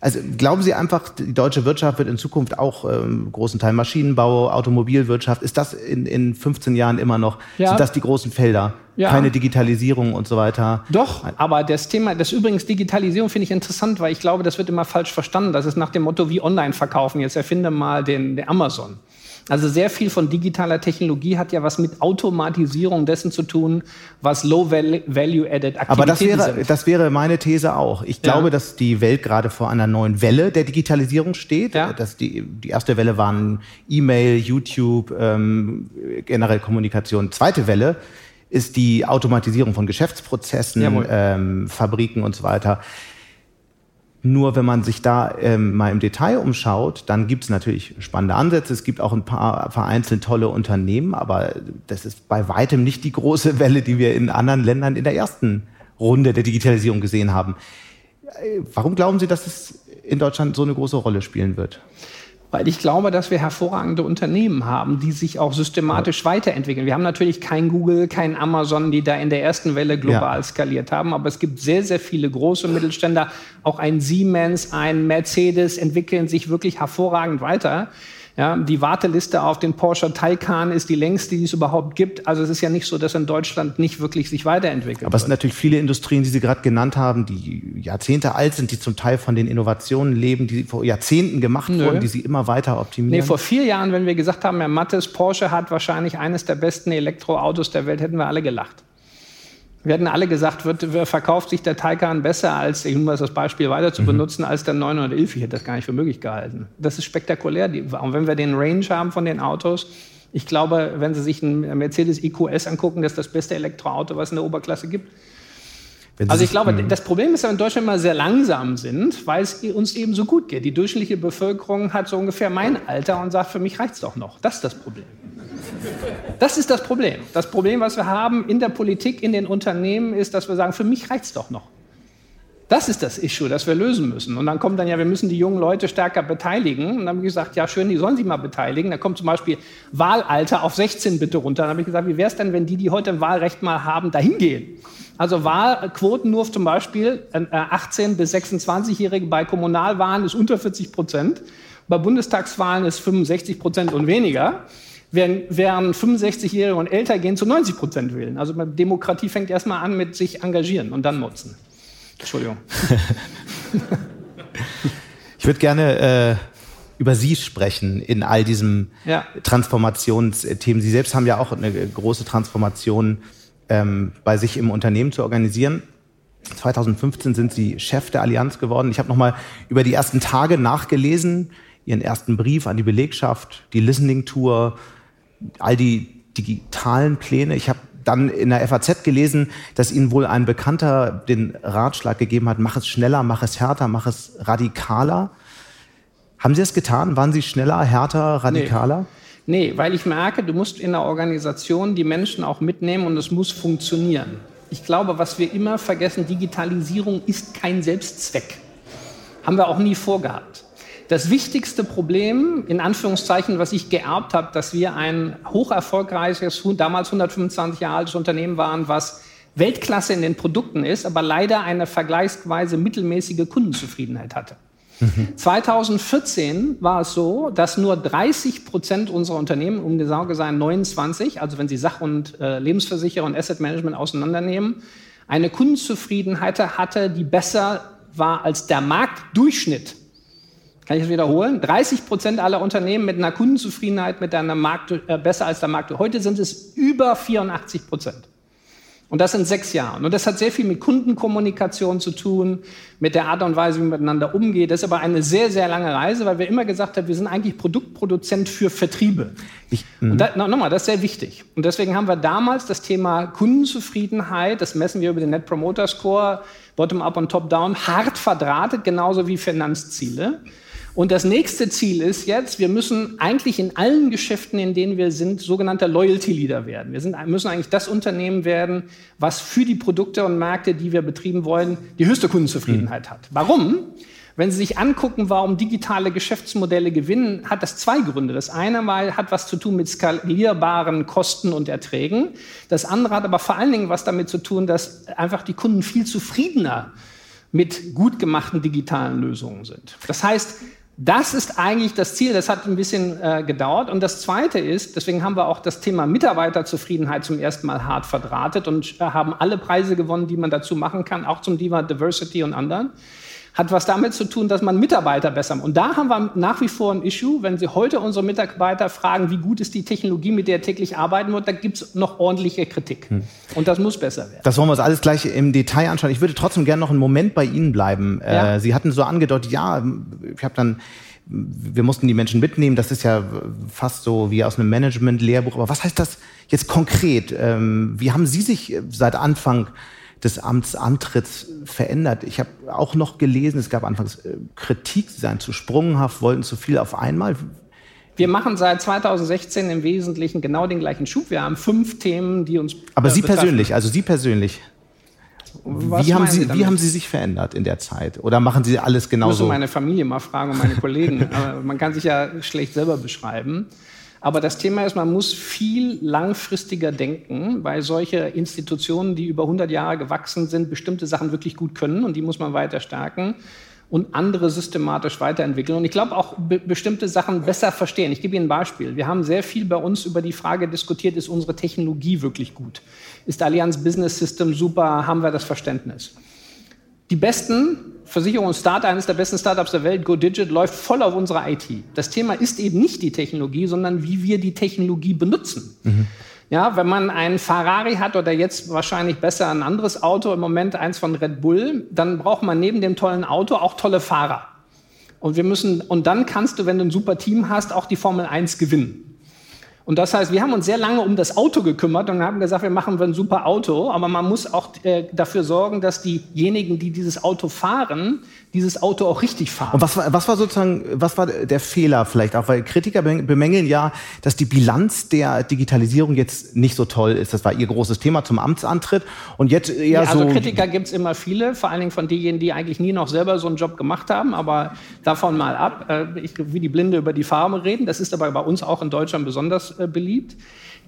Speaker 2: also glauben Sie einfach, die deutsche Wirtschaft wird in Zukunft auch ähm, großen Teil Maschinenbau, Automobilwirtschaft, ist das in, in 15 Jahren immer noch, ja. sind das die großen Felder? Ja. Keine Digitalisierung und so weiter.
Speaker 1: Doch, aber das Thema, das übrigens Digitalisierung finde ich interessant, weil ich glaube, das wird immer falsch verstanden. Das ist nach dem Motto, wie online verkaufen. Jetzt erfinde mal den, den Amazon. Also sehr viel von digitaler Technologie hat ja was mit Automatisierung dessen zu tun, was Low-Value-Added Aktivitäten
Speaker 2: Aber das wäre, sind. das wäre meine These auch. Ich glaube, ja. dass die Welt gerade vor einer neuen Welle der Digitalisierung steht. Ja. Dass die, die erste Welle waren E-Mail, YouTube, ähm, generell Kommunikation. Zweite Welle ist die Automatisierung von Geschäftsprozessen, ähm, Fabriken und so weiter. Nur wenn man sich da ähm, mal im Detail umschaut, dann gibt es natürlich spannende Ansätze. Es gibt auch ein paar vereinzelt tolle Unternehmen, aber das ist bei weitem nicht die große Welle, die wir in anderen Ländern in der ersten Runde der Digitalisierung gesehen haben. Warum glauben Sie, dass es in Deutschland so eine große Rolle spielen wird?
Speaker 1: Weil ich glaube, dass wir hervorragende Unternehmen haben, die sich auch systematisch weiterentwickeln. Wir haben natürlich kein Google, kein Amazon, die da in der ersten Welle global ja. skaliert haben, aber es gibt sehr, sehr viele große Mittelständler. Auch ein Siemens, ein Mercedes entwickeln sich wirklich hervorragend weiter. Ja, die Warteliste auf den Porsche Taycan ist die längste, die es überhaupt gibt. Also es ist ja nicht so, dass in Deutschland nicht wirklich sich weiterentwickelt.
Speaker 2: Aber es sind natürlich viele Industrien, die Sie gerade genannt haben, die Jahrzehnte alt sind, die zum Teil von den Innovationen leben, die vor Jahrzehnten gemacht Nö. wurden, die Sie immer weiter optimieren. Nee,
Speaker 1: vor vier Jahren, wenn wir gesagt haben, Herr Mattes, Porsche hat wahrscheinlich eines der besten Elektroautos der Welt, hätten wir alle gelacht. Wir hatten alle gesagt, wird, verkauft sich der Taycan besser als, ich muss das Beispiel weiter zu mhm. benutzen, als der 911. Ich hätte das gar nicht für möglich gehalten. Das ist spektakulär. Und wenn wir den Range haben von den Autos, ich glaube, wenn Sie sich ein Mercedes EQS angucken, das ist das beste Elektroauto, was es in der Oberklasse gibt. Also ich glaube, das Problem ist, dass wir in Deutschland immer sehr langsam sind, weil es uns eben so gut geht. Die durchschnittliche Bevölkerung hat so ungefähr mein Alter und sagt, für mich reicht es doch noch. Das ist das Problem. Das ist das Problem. Das Problem, was wir haben in der Politik, in den Unternehmen, ist, dass wir sagen, für mich reicht es doch noch. Das ist das Issue, das wir lösen müssen. Und dann kommt dann ja, wir müssen die jungen Leute stärker beteiligen. Und dann habe ich gesagt, ja schön, die sollen sich mal beteiligen. Da kommt zum Beispiel Wahlalter auf 16 bitte runter. Dann habe ich gesagt, wie wäre es denn, wenn die, die heute ein Wahlrecht mal haben, dahin gehen? Also Wahlquoten nur zum Beispiel 18 äh, bis 26-Jährige bei Kommunalwahlen ist unter 40 Prozent. Bei Bundestagswahlen ist 65 Prozent und weniger während 65-Jährige und älter gehen zu 90 Prozent wählen. Also Demokratie fängt erstmal an mit sich engagieren und dann nutzen. Entschuldigung.
Speaker 2: ich würde gerne äh, über Sie sprechen in all diesen ja. Transformationsthemen. Sie selbst haben ja auch eine große Transformation ähm, bei sich im Unternehmen zu organisieren. 2015 sind Sie Chef der Allianz geworden. Ich habe noch mal über die ersten Tage nachgelesen, Ihren ersten Brief an die Belegschaft, die Listening Tour, all die digitalen Pläne. Ich habe dann in der FAZ gelesen, dass Ihnen wohl ein Bekannter den Ratschlag gegeben hat, mach es schneller, mach es härter, mach es radikaler. Haben Sie es getan? Waren Sie schneller, härter, radikaler?
Speaker 1: Nee. nee, weil ich merke, du musst in der Organisation die Menschen auch mitnehmen und es muss funktionieren. Ich glaube, was wir immer vergessen, Digitalisierung ist kein Selbstzweck. Haben wir auch nie vorgehabt. Das wichtigste Problem, in Anführungszeichen, was ich geerbt habe, dass wir ein hoch erfolgreiches, damals 125 Jahre altes Unternehmen waren, was Weltklasse in den Produkten ist, aber leider eine vergleichsweise mittelmäßige Kundenzufriedenheit hatte. Mhm. 2014 war es so, dass nur 30 Prozent unserer Unternehmen, um genau gesagt 29, also wenn Sie Sach- und äh, Lebensversicherer und Asset Management auseinandernehmen, eine Kundenzufriedenheit hatte, die besser war als der Marktdurchschnitt kann ich das wiederholen? 30 Prozent aller Unternehmen mit einer Kundenzufriedenheit mit einer Markt, äh, besser als der Markt. Heute sind es über 84 Prozent. Und das in sechs Jahren. Und das hat sehr viel mit Kundenkommunikation zu tun, mit der Art und Weise, wie man miteinander umgeht. Das ist aber eine sehr, sehr lange Reise, weil wir immer gesagt haben, wir sind eigentlich Produktproduzent für Vertriebe. Ich, und da, nochmal, das ist sehr wichtig. Und deswegen haben wir damals das Thema Kundenzufriedenheit, das messen wir über den Net Promoter Score, Bottom-up und Top-down, hart verdrahtet, genauso wie Finanzziele. Und das nächste Ziel ist jetzt, wir müssen eigentlich in allen Geschäften, in denen wir sind, sogenannter Loyalty Leader werden. Wir sind, müssen eigentlich das Unternehmen werden, was für die Produkte und Märkte, die wir betrieben wollen, die höchste Kundenzufriedenheit mhm. hat. Warum? Wenn Sie sich angucken, warum digitale Geschäftsmodelle gewinnen, hat das zwei Gründe. Das eine mal hat was zu tun mit skalierbaren Kosten und Erträgen. Das andere hat aber vor allen Dingen was damit zu tun, dass einfach die Kunden viel zufriedener mit gut gemachten digitalen Lösungen sind. Das heißt, das ist eigentlich das Ziel. Das hat ein bisschen äh, gedauert. Und das Zweite ist, deswegen haben wir auch das Thema Mitarbeiterzufriedenheit zum ersten Mal hart verdrahtet und äh, haben alle Preise gewonnen, die man dazu machen kann, auch zum Thema Diversity und anderen hat was damit zu tun, dass man Mitarbeiter besser macht. Und da haben wir nach wie vor ein Issue. Wenn Sie heute unsere Mitarbeiter fragen, wie gut ist die Technologie, mit der er täglich arbeiten wird, da gibt es noch ordentliche Kritik. Hm. Und das muss besser werden.
Speaker 2: Das wollen wir uns alles gleich im Detail anschauen. Ich würde trotzdem gerne noch einen Moment bei Ihnen bleiben. Äh, ja. Sie hatten so angedeutet, ja, ich habe dann wir mussten die Menschen mitnehmen. Das ist ja fast so wie aus einem Management-Lehrbuch. Aber was heißt das jetzt konkret? Ähm, wie haben Sie sich seit Anfang des Amtsantritts verändert. Ich habe auch noch gelesen, es gab anfangs äh, Kritik, sie seien zu sprunghaft, wollten zu viel auf einmal.
Speaker 1: Wir machen seit 2016 im Wesentlichen genau den gleichen Schub. Wir haben fünf Themen, die uns.
Speaker 2: Aber äh, Sie betreffen. persönlich, also Sie persönlich. wie, haben Sie, wie haben Sie sich verändert in der Zeit? Oder machen Sie alles genauso? Ich muss
Speaker 1: meine Familie mal fragen und meine Kollegen. man kann sich ja schlecht selber beschreiben. Aber das Thema ist, man muss viel langfristiger denken, weil solche Institutionen, die über 100 Jahre gewachsen sind, bestimmte Sachen wirklich gut können und die muss man weiter stärken und andere systematisch weiterentwickeln. Und ich glaube auch be bestimmte Sachen besser verstehen. Ich gebe Ihnen ein Beispiel. Wir haben sehr viel bei uns über die Frage diskutiert, ist unsere Technologie wirklich gut? Ist Allianz Business System super? Haben wir das Verständnis? Die besten Versicherungsstart, eines der besten Startups der Welt, GoDigit, läuft voll auf unserer IT. Das Thema ist eben nicht die Technologie, sondern wie wir die Technologie benutzen. Mhm. Ja, wenn man einen Ferrari hat oder jetzt wahrscheinlich besser ein anderes Auto, im Moment eins von Red Bull, dann braucht man neben dem tollen Auto auch tolle Fahrer. Und wir müssen, und dann kannst du, wenn du ein super Team hast, auch die Formel 1 gewinnen. Und das heißt, wir haben uns sehr lange um das Auto gekümmert und haben gesagt, wir machen ein super Auto, aber man muss auch äh, dafür sorgen, dass diejenigen, die dieses Auto fahren, dieses Auto auch richtig fahren.
Speaker 2: Und was war, was war sozusagen, was war der Fehler vielleicht auch? Weil Kritiker bemängeln ja, dass die Bilanz der Digitalisierung jetzt nicht so toll ist. Das war ihr großes Thema zum Amtsantritt. Und jetzt eher ja,
Speaker 1: also
Speaker 2: so.
Speaker 1: Kritiker gibt es immer viele, vor allen Dingen von denjenigen, die eigentlich nie noch selber so einen Job gemacht haben. Aber davon mal ab. Äh, ich, wie die Blinde über die Farbe reden. Das ist aber bei uns auch in Deutschland besonders äh, beliebt.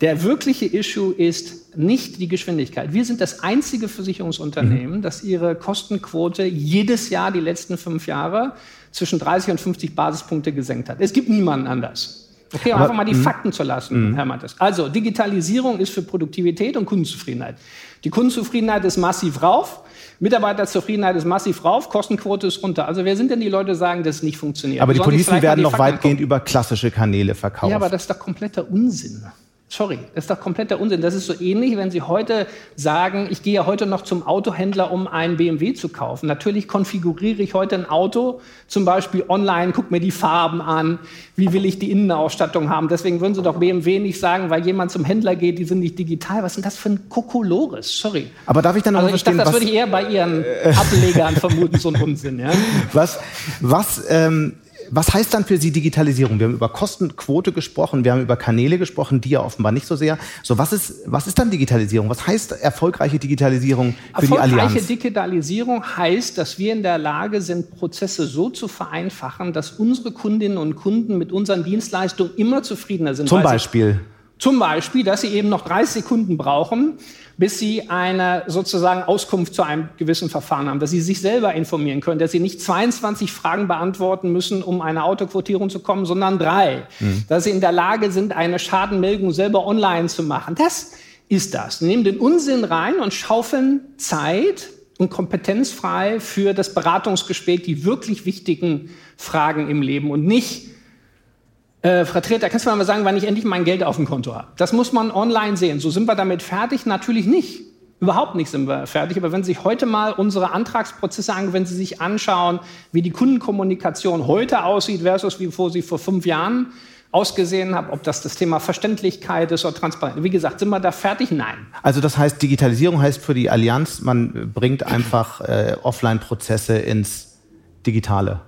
Speaker 1: Der wirkliche Issue ist nicht die Geschwindigkeit. Wir sind das einzige Versicherungsunternehmen, mhm. das ihre Kostenquote jedes Jahr die letzten fünf Jahre zwischen 30 und 50 Basispunkte gesenkt hat. Es gibt niemanden anders. Okay, um Aber, einfach mal die mh. Fakten zu lassen, mh. Herr Mattes. Also, Digitalisierung ist für Produktivität und Kundenzufriedenheit. Die Kundenzufriedenheit ist massiv rauf. Mitarbeiterzufriedenheit ist massiv rauf, Kostenquote ist runter. Also wer sind denn die Leute, die sagen, dass es nicht funktioniert?
Speaker 2: Aber die Policen werden noch weitgehend über klassische Kanäle verkauft. Ja,
Speaker 1: aber das ist doch kompletter Unsinn. Sorry, das ist doch kompletter Unsinn. Das ist so ähnlich, wenn Sie heute sagen, ich gehe ja heute noch zum Autohändler, um einen BMW zu kaufen. Natürlich konfiguriere ich heute ein Auto, zum Beispiel online, gucke mir die Farben an, wie will ich die Innenausstattung haben. Deswegen würden Sie doch BMW nicht sagen, weil jemand zum Händler geht, die sind nicht digital. Was denn das für ein Kokolores? Sorry.
Speaker 2: Aber darf ich dann noch
Speaker 1: also ich verstehen, dachte, das würde ich eher bei Ihren Ablegern vermuten, so ein Unsinn. Ja?
Speaker 2: Was, was ähm, was heißt dann für Sie Digitalisierung? Wir haben über Kostenquote gesprochen, wir haben über Kanäle gesprochen, die ja offenbar nicht so sehr. So, was ist, was ist dann Digitalisierung? Was heißt erfolgreiche Digitalisierung für die Allianz?
Speaker 1: Erfolgreiche Digitalisierung heißt, dass wir in der Lage sind, Prozesse so zu vereinfachen, dass unsere Kundinnen und Kunden mit unseren Dienstleistungen immer zufriedener sind.
Speaker 2: Zum Beispiel?
Speaker 1: Zum Beispiel, dass sie eben noch 30 Sekunden brauchen, bis sie eine sozusagen Auskunft zu einem gewissen Verfahren haben, dass sie sich selber informieren können, dass sie nicht 22 Fragen beantworten müssen, um eine Autoquotierung zu kommen, sondern drei. Mhm. Dass sie in der Lage sind, eine Schadenmeldung selber online zu machen. Das ist das. Nehmen den Unsinn rein und schaufeln Zeit und Kompetenz frei für das Beratungsgespräch, die wirklich wichtigen Fragen im Leben und nicht äh, Vertreter, kannst du mir mal sagen, wann ich endlich mein Geld auf dem Konto habe? Das muss man online sehen. So sind wir damit fertig? Natürlich nicht. Überhaupt nicht sind wir fertig. Aber wenn Sie sich heute mal unsere Antragsprozesse angehen, wenn Sie sich anschauen, wie die Kundenkommunikation heute aussieht versus wie vor sie vor fünf Jahren ausgesehen haben, ob das das Thema Verständlichkeit ist oder Transparenz. Wie gesagt, sind wir da fertig? Nein.
Speaker 2: Also das heißt, Digitalisierung heißt für die Allianz, man bringt einfach äh, Offline-Prozesse ins Digitale.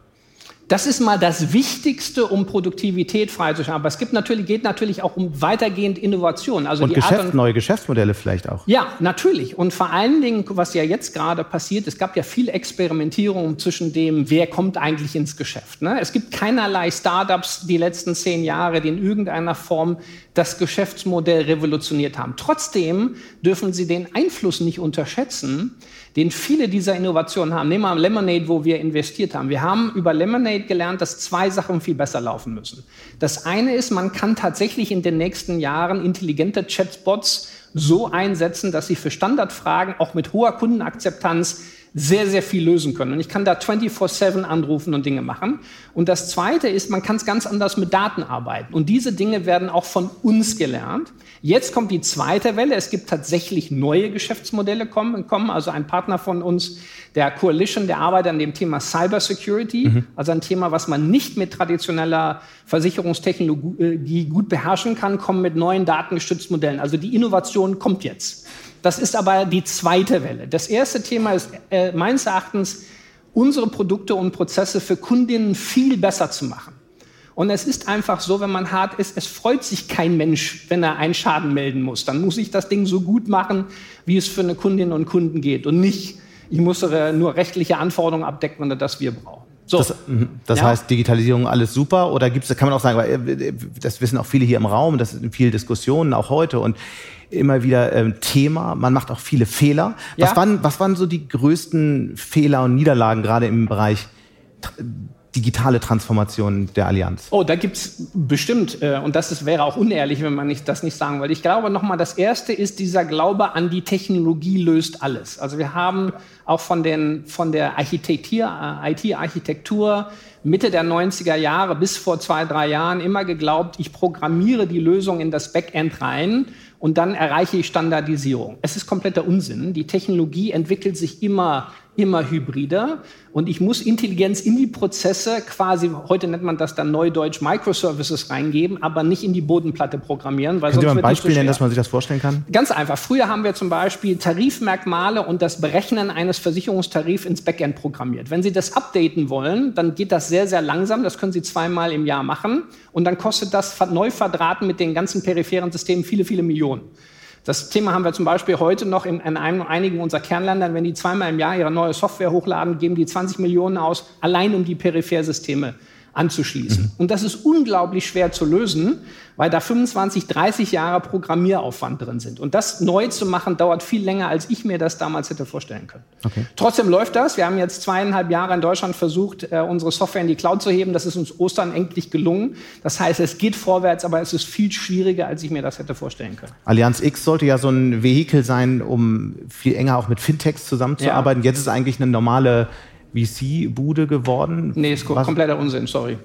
Speaker 1: Das ist mal das Wichtigste, um Produktivität freizuschalten. Aber es gibt natürlich, geht natürlich auch um weitergehend Innovation.
Speaker 2: Also und, Geschäft, und neue Geschäftsmodelle vielleicht auch.
Speaker 1: Ja, natürlich. Und vor allen Dingen, was ja jetzt gerade passiert, es gab ja viel Experimentierung zwischen dem, wer kommt eigentlich ins Geschäft. Ne? Es gibt keinerlei Startups die letzten zehn Jahre, die in irgendeiner Form das Geschäftsmodell revolutioniert haben. Trotzdem dürfen Sie den Einfluss nicht unterschätzen, den viele dieser Innovationen haben. Nehmen wir Lemonade, wo wir investiert haben. Wir haben über Lemonade gelernt, dass zwei Sachen viel besser laufen müssen. Das eine ist, man kann tatsächlich in den nächsten Jahren intelligente Chatbots so einsetzen, dass sie für Standardfragen auch mit hoher Kundenakzeptanz sehr, sehr viel lösen können. Und ich kann da 24-7 anrufen und Dinge machen. Und das Zweite ist, man kann es ganz anders mit Daten arbeiten. Und diese Dinge werden auch von uns gelernt. Jetzt kommt die zweite Welle. Es gibt tatsächlich neue Geschäftsmodelle kommen. kommen. Also ein Partner von uns, der Coalition, der arbeitet an dem Thema Cybersecurity. Mhm. Also ein Thema, was man nicht mit traditioneller Versicherungstechnologie gut beherrschen kann, kommen mit neuen datengestützten Modellen. Also die Innovation kommt jetzt. Das ist aber die zweite Welle. Das erste Thema ist äh, meines Erachtens, unsere Produkte und Prozesse für Kundinnen viel besser zu machen. Und es ist einfach so, wenn man hart ist, es freut sich kein Mensch, wenn er einen Schaden melden muss. Dann muss ich das Ding so gut machen, wie es für eine Kundin und Kunden geht. Und nicht, ich muss nur rechtliche Anforderungen abdecken, das wir brauchen.
Speaker 2: So. Das, mhm. das ja. heißt, Digitalisierung alles super oder gibt's, kann man auch sagen, äh, das wissen auch viele hier im Raum, das sind viele Diskussionen auch heute und immer wieder ähm, Thema. Man macht auch viele Fehler. Ja. Was, waren, was waren so die größten Fehler und Niederlagen gerade im Bereich digitale Transformation der Allianz?
Speaker 1: Oh, da gibt es bestimmt, äh, und das ist, wäre auch unehrlich, wenn man nicht, das nicht sagen würde. Ich glaube nochmal, das Erste ist dieser Glaube an die Technologie löst alles. Also wir haben auch von, den, von der Architektur, äh, IT-Architektur Mitte der 90er Jahre bis vor zwei, drei Jahren immer geglaubt, ich programmiere die Lösung in das Backend rein und dann erreiche ich Standardisierung. Es ist kompletter Unsinn. Die Technologie entwickelt sich immer immer hybrider und ich muss Intelligenz in die Prozesse quasi, heute nennt man das dann neudeutsch Microservices reingeben, aber nicht in die Bodenplatte programmieren.
Speaker 2: Weil Können Sie mal ein Beispiel nennen, dass man sich das vorstellen kann?
Speaker 1: Ganz einfach. Früher haben wir zum Beispiel Tarifmerkmale und das Berechnen eines Versicherungstarifs ins Backend programmiert. Wenn Sie das updaten wollen, dann geht das sehr, sehr langsam. Das können Sie zweimal im Jahr machen und dann kostet das neu verdrahten mit den ganzen peripheren Systemen viele, viele Millionen. Das Thema haben wir zum Beispiel heute noch in, in einem, einigen unserer Kernländern. Wenn die zweimal im Jahr ihre neue Software hochladen, geben die 20 Millionen aus, allein um die Periphersysteme anzuschließen. Und das ist unglaublich schwer zu lösen, weil da 25, 30 Jahre Programmieraufwand drin sind. Und das neu zu machen, dauert viel länger, als ich mir das damals hätte vorstellen können. Okay. Trotzdem läuft das. Wir haben jetzt zweieinhalb Jahre in Deutschland versucht, äh, unsere Software in die Cloud zu heben. Das ist uns Ostern endlich gelungen. Das heißt, es geht vorwärts, aber es ist viel schwieriger, als ich mir das hätte vorstellen können.
Speaker 2: Allianz X sollte ja so ein Vehikel sein, um viel enger auch mit Fintechs zusammenzuarbeiten. Ja. Jetzt ist eigentlich eine normale VC-Bude geworden?
Speaker 1: Nee, ist Was? kompletter Unsinn, sorry.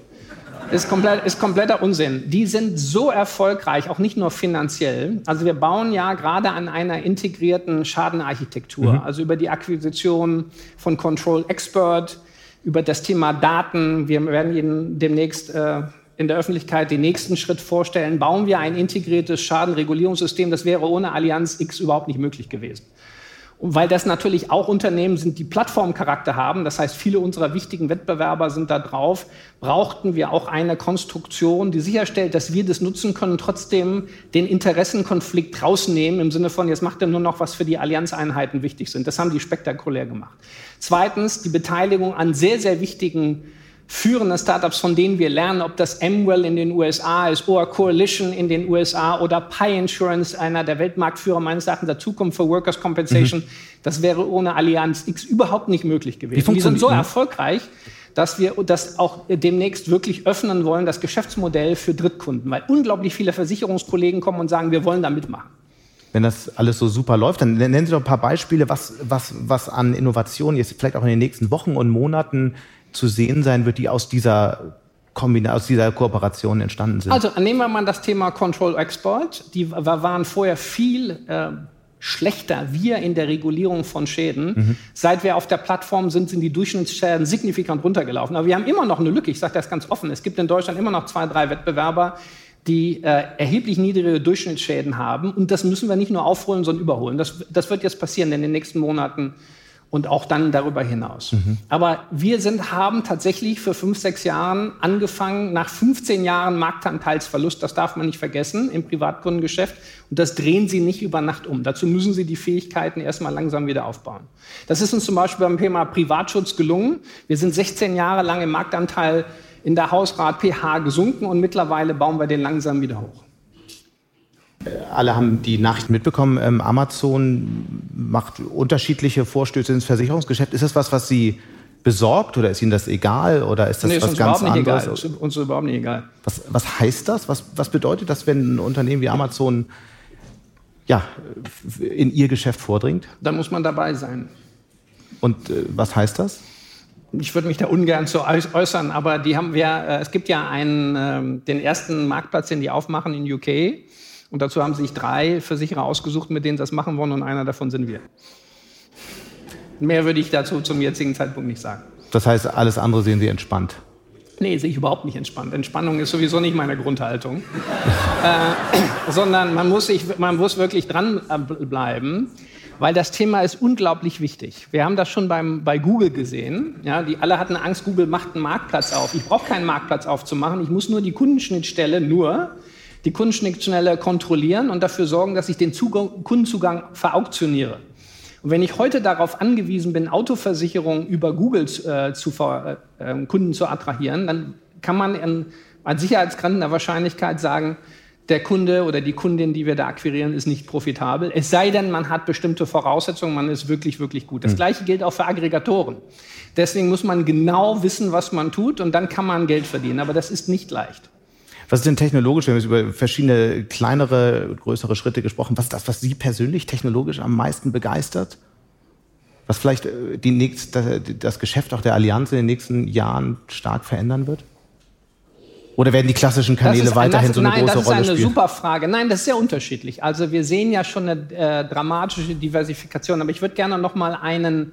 Speaker 1: Ist, komplett, ist kompletter Unsinn. Die sind so erfolgreich, auch nicht nur finanziell. Also wir bauen ja gerade an einer integrierten Schadenarchitektur, mhm. also über die Akquisition von Control Expert, über das Thema Daten. Wir werden Ihnen demnächst äh, in der Öffentlichkeit den nächsten Schritt vorstellen. Bauen wir ein integriertes Schadenregulierungssystem. Das wäre ohne Allianz X überhaupt nicht möglich gewesen. Und weil das natürlich auch Unternehmen sind, die Plattformcharakter haben, das heißt, viele unserer wichtigen Wettbewerber sind da drauf, brauchten wir auch eine Konstruktion, die sicherstellt, dass wir das nutzen können, trotzdem den Interessenkonflikt rausnehmen, im Sinne von, jetzt macht er nur noch, was für die Allianzeinheiten wichtig sind. Das haben die spektakulär gemacht. Zweitens, die Beteiligung an sehr, sehr wichtigen führende Startups, von denen wir lernen, ob das Amwell in den USA ist, oder Coalition in den USA oder Pi Insurance, einer der Weltmarktführer meines Erachtens der Zukunft für Workers' Compensation. Mhm. Das wäre ohne Allianz X überhaupt nicht möglich gewesen. Die sind so erfolgreich, dass wir das auch demnächst wirklich öffnen wollen, das Geschäftsmodell für Drittkunden, weil unglaublich viele Versicherungskollegen kommen und sagen, wir wollen da mitmachen
Speaker 2: wenn das alles so super läuft, dann nennen Sie doch ein paar Beispiele, was, was, was an Innovationen jetzt vielleicht auch in den nächsten Wochen und Monaten zu sehen sein wird, die aus dieser Kombina aus dieser Kooperation entstanden sind?
Speaker 1: Also nehmen wir mal das Thema Control Export. Die waren vorher viel äh, schlechter, wir in der Regulierung von Schäden. Mhm. Seit wir auf der Plattform sind, sind die Durchschnittsschäden signifikant runtergelaufen. Aber wir haben immer noch eine Lücke, ich sage das ganz offen. Es gibt in Deutschland immer noch zwei, drei Wettbewerber, die äh, erheblich niedrige Durchschnittsschäden haben. Und das müssen wir nicht nur aufholen, sondern überholen. Das, das wird jetzt passieren in den nächsten Monaten und auch dann darüber hinaus. Mhm. Aber wir sind, haben tatsächlich für fünf, sechs Jahren angefangen, nach 15 Jahren Marktanteilsverlust, das darf man nicht vergessen, im Privatkundengeschäft. Und das drehen Sie nicht über Nacht um. Dazu müssen Sie die Fähigkeiten erstmal langsam wieder aufbauen. Das ist uns zum Beispiel beim Thema Privatschutz gelungen. Wir sind 16 Jahre lang im Marktanteil in der Hausrat PH gesunken und mittlerweile bauen wir den langsam wieder hoch.
Speaker 2: Alle haben die Nachrichten mitbekommen. Ähm, Amazon macht unterschiedliche Vorstöße ins Versicherungsgeschäft. Ist das was, was Sie besorgt oder ist Ihnen das egal oder ist das nee, was ganz anderes?
Speaker 1: Egal. Ist uns überhaupt nicht egal.
Speaker 2: Was, was heißt das? Was, was bedeutet das, wenn ein Unternehmen wie Amazon ja, in Ihr Geschäft vordringt?
Speaker 1: Dann muss man dabei sein.
Speaker 2: Und äh, was heißt das?
Speaker 1: Ich würde mich da ungern zu äußern, aber die haben wir, äh, es gibt ja einen, äh, den ersten Marktplatz, den die aufmachen in UK. Und dazu haben sich drei Versicherer ausgesucht, mit denen sie das machen wollen, und einer davon sind wir. Mehr würde ich dazu zum jetzigen Zeitpunkt nicht sagen.
Speaker 2: Das heißt, alles andere sehen Sie entspannt?
Speaker 1: Nee, sehe ich überhaupt nicht entspannt. Entspannung ist sowieso nicht meine Grundhaltung. äh, sondern man muss, sich, man muss wirklich dranbleiben. weil das Thema ist unglaublich wichtig. Wir haben das schon beim, bei Google gesehen. Ja, die alle hatten Angst, Google macht einen Marktplatz auf. Ich brauche keinen Marktplatz aufzumachen. Ich muss nur die Kundenschnittstelle, nur die Kundenschnittstelle kontrollieren und dafür sorgen, dass ich den Zugang, Kundenzugang verauktioniere. Und wenn ich heute darauf angewiesen bin, Autoversicherungen über Google äh, zu, äh, ähm, Kunden zu attrahieren, dann kann man in, an sicherheitsgrenzender Wahrscheinlichkeit sagen, der Kunde oder die Kundin, die wir da akquirieren, ist nicht profitabel. Es sei denn, man hat bestimmte Voraussetzungen, man ist wirklich, wirklich gut. Das mhm. Gleiche gilt auch für Aggregatoren. Deswegen muss man genau wissen, was man tut und dann kann man Geld verdienen. Aber das ist nicht leicht.
Speaker 2: Was ist denn technologisch, wir haben jetzt über verschiedene kleinere, größere Schritte gesprochen, was ist das, was Sie persönlich technologisch am meisten begeistert? Was vielleicht äh, die nächst, das Geschäft auch der Allianz in den nächsten Jahren stark verändern wird? Oder werden die klassischen Kanäle weiterhin das, so eine nein, große Rolle spielen?
Speaker 1: Nein, das ist eine super Frage. Nein, das ist sehr unterschiedlich. Also wir sehen ja schon eine äh, dramatische Diversifikation. Aber ich würde gerne noch mal einen,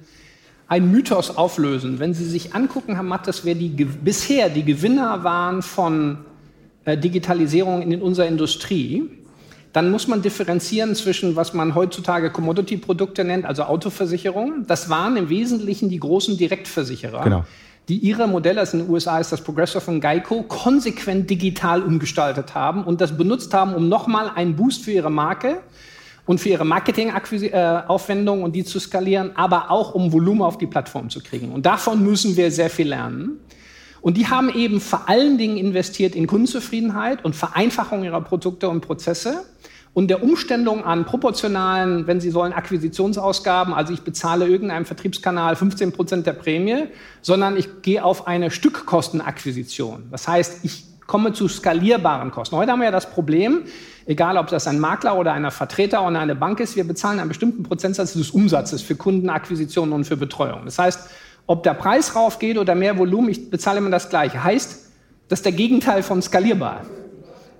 Speaker 1: einen Mythos auflösen. Wenn Sie sich angucken, Herr Mattes, wer die, bisher die Gewinner waren von äh, Digitalisierung in unserer Industrie, dann muss man differenzieren zwischen, was man heutzutage Commodity-Produkte nennt, also Autoversicherung. Das waren im Wesentlichen die großen Direktversicherer, genau. die ihre Modelle, also in den USA ist das Progressive von Geico, konsequent digital umgestaltet haben und das benutzt haben, um nochmal einen Boost für ihre Marke und für ihre Marketingaufwendungen und die zu skalieren, aber auch um Volumen auf die Plattform zu kriegen. Und davon müssen wir sehr viel lernen. Und die haben eben vor allen Dingen investiert in Kundenzufriedenheit und Vereinfachung ihrer Produkte und Prozesse und der Umstellung an proportionalen, wenn Sie sollen, Akquisitionsausgaben, also ich bezahle irgendeinem Vertriebskanal 15 Prozent der Prämie, sondern ich gehe auf eine Stückkostenakquisition. Das heißt, ich komme zu skalierbaren Kosten. Heute haben wir ja das Problem, egal ob das ein Makler oder ein Vertreter oder eine Bank ist, wir bezahlen einen bestimmten Prozentsatz des Umsatzes für Kundenakquisitionen und für Betreuung. Das heißt, ob der Preis raufgeht oder mehr Volumen, ich bezahle immer das Gleiche. Heißt, das ist der Gegenteil von skalierbar.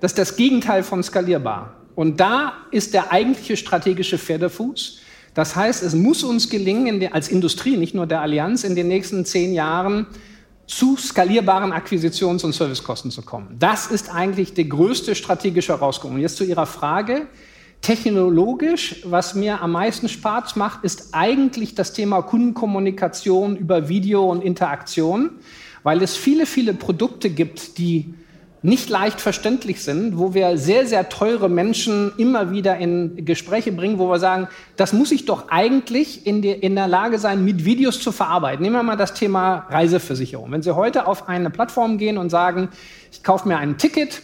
Speaker 1: Das ist das Gegenteil von skalierbar. Und da ist der eigentliche strategische Pferdefuß. Das heißt, es muss uns gelingen, als Industrie, nicht nur der Allianz, in den nächsten zehn Jahren zu skalierbaren Akquisitions- und Servicekosten zu kommen. Das ist eigentlich die größte strategische Herausforderung. Jetzt zu Ihrer Frage. Technologisch, was mir am meisten Spaß macht, ist eigentlich das Thema Kundenkommunikation über Video und Interaktion, weil es viele, viele Produkte gibt, die nicht leicht verständlich sind, wo wir sehr, sehr teure Menschen immer wieder in Gespräche bringen, wo wir sagen, das muss ich doch eigentlich in, die, in der Lage sein, mit Videos zu verarbeiten. Nehmen wir mal das Thema Reiseversicherung. Wenn Sie heute auf eine Plattform gehen und sagen, ich kaufe mir ein Ticket,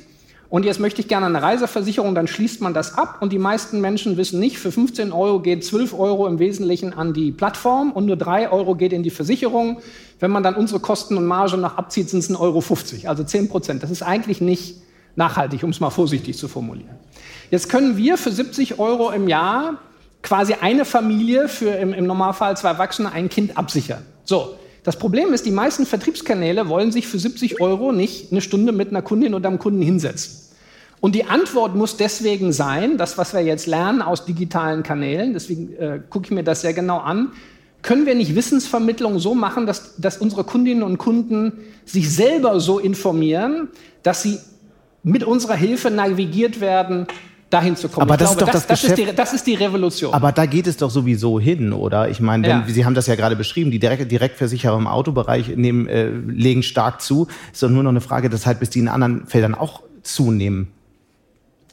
Speaker 1: und jetzt möchte ich gerne eine Reiseversicherung, dann schließt man das ab und die meisten Menschen wissen nicht, für 15 Euro geht 12 Euro im Wesentlichen an die Plattform und nur 3 Euro geht in die Versicherung. Wenn man dann unsere Kosten und Marge noch abzieht, sind es 1,50 Euro, also 10 Prozent. Das ist eigentlich nicht nachhaltig, um es mal vorsichtig zu formulieren. Jetzt können wir für 70 Euro im Jahr quasi eine Familie für im, im Normalfall zwei Erwachsene ein Kind absichern. So, das Problem ist, die meisten Vertriebskanäle wollen sich für 70 Euro nicht eine Stunde mit einer Kundin oder einem Kunden hinsetzen. Und die Antwort muss deswegen sein, das, was wir jetzt lernen aus digitalen Kanälen, deswegen äh, gucke ich mir das sehr genau an, können wir nicht Wissensvermittlung so machen, dass, dass unsere Kundinnen und Kunden sich selber so informieren, dass sie mit unserer Hilfe navigiert werden dahin zu kommen.
Speaker 2: Aber das, glaube, ist doch das, das,
Speaker 1: das, ist die, das, ist die, Revolution.
Speaker 2: Aber da geht es doch sowieso hin, oder? Ich meine, ja. Sie haben das ja gerade beschrieben, die Direkt Direktversicherer im Autobereich nehmen, äh, legen stark zu. Es ist doch nur noch eine Frage der Zeit, bis die in anderen Feldern auch zunehmen.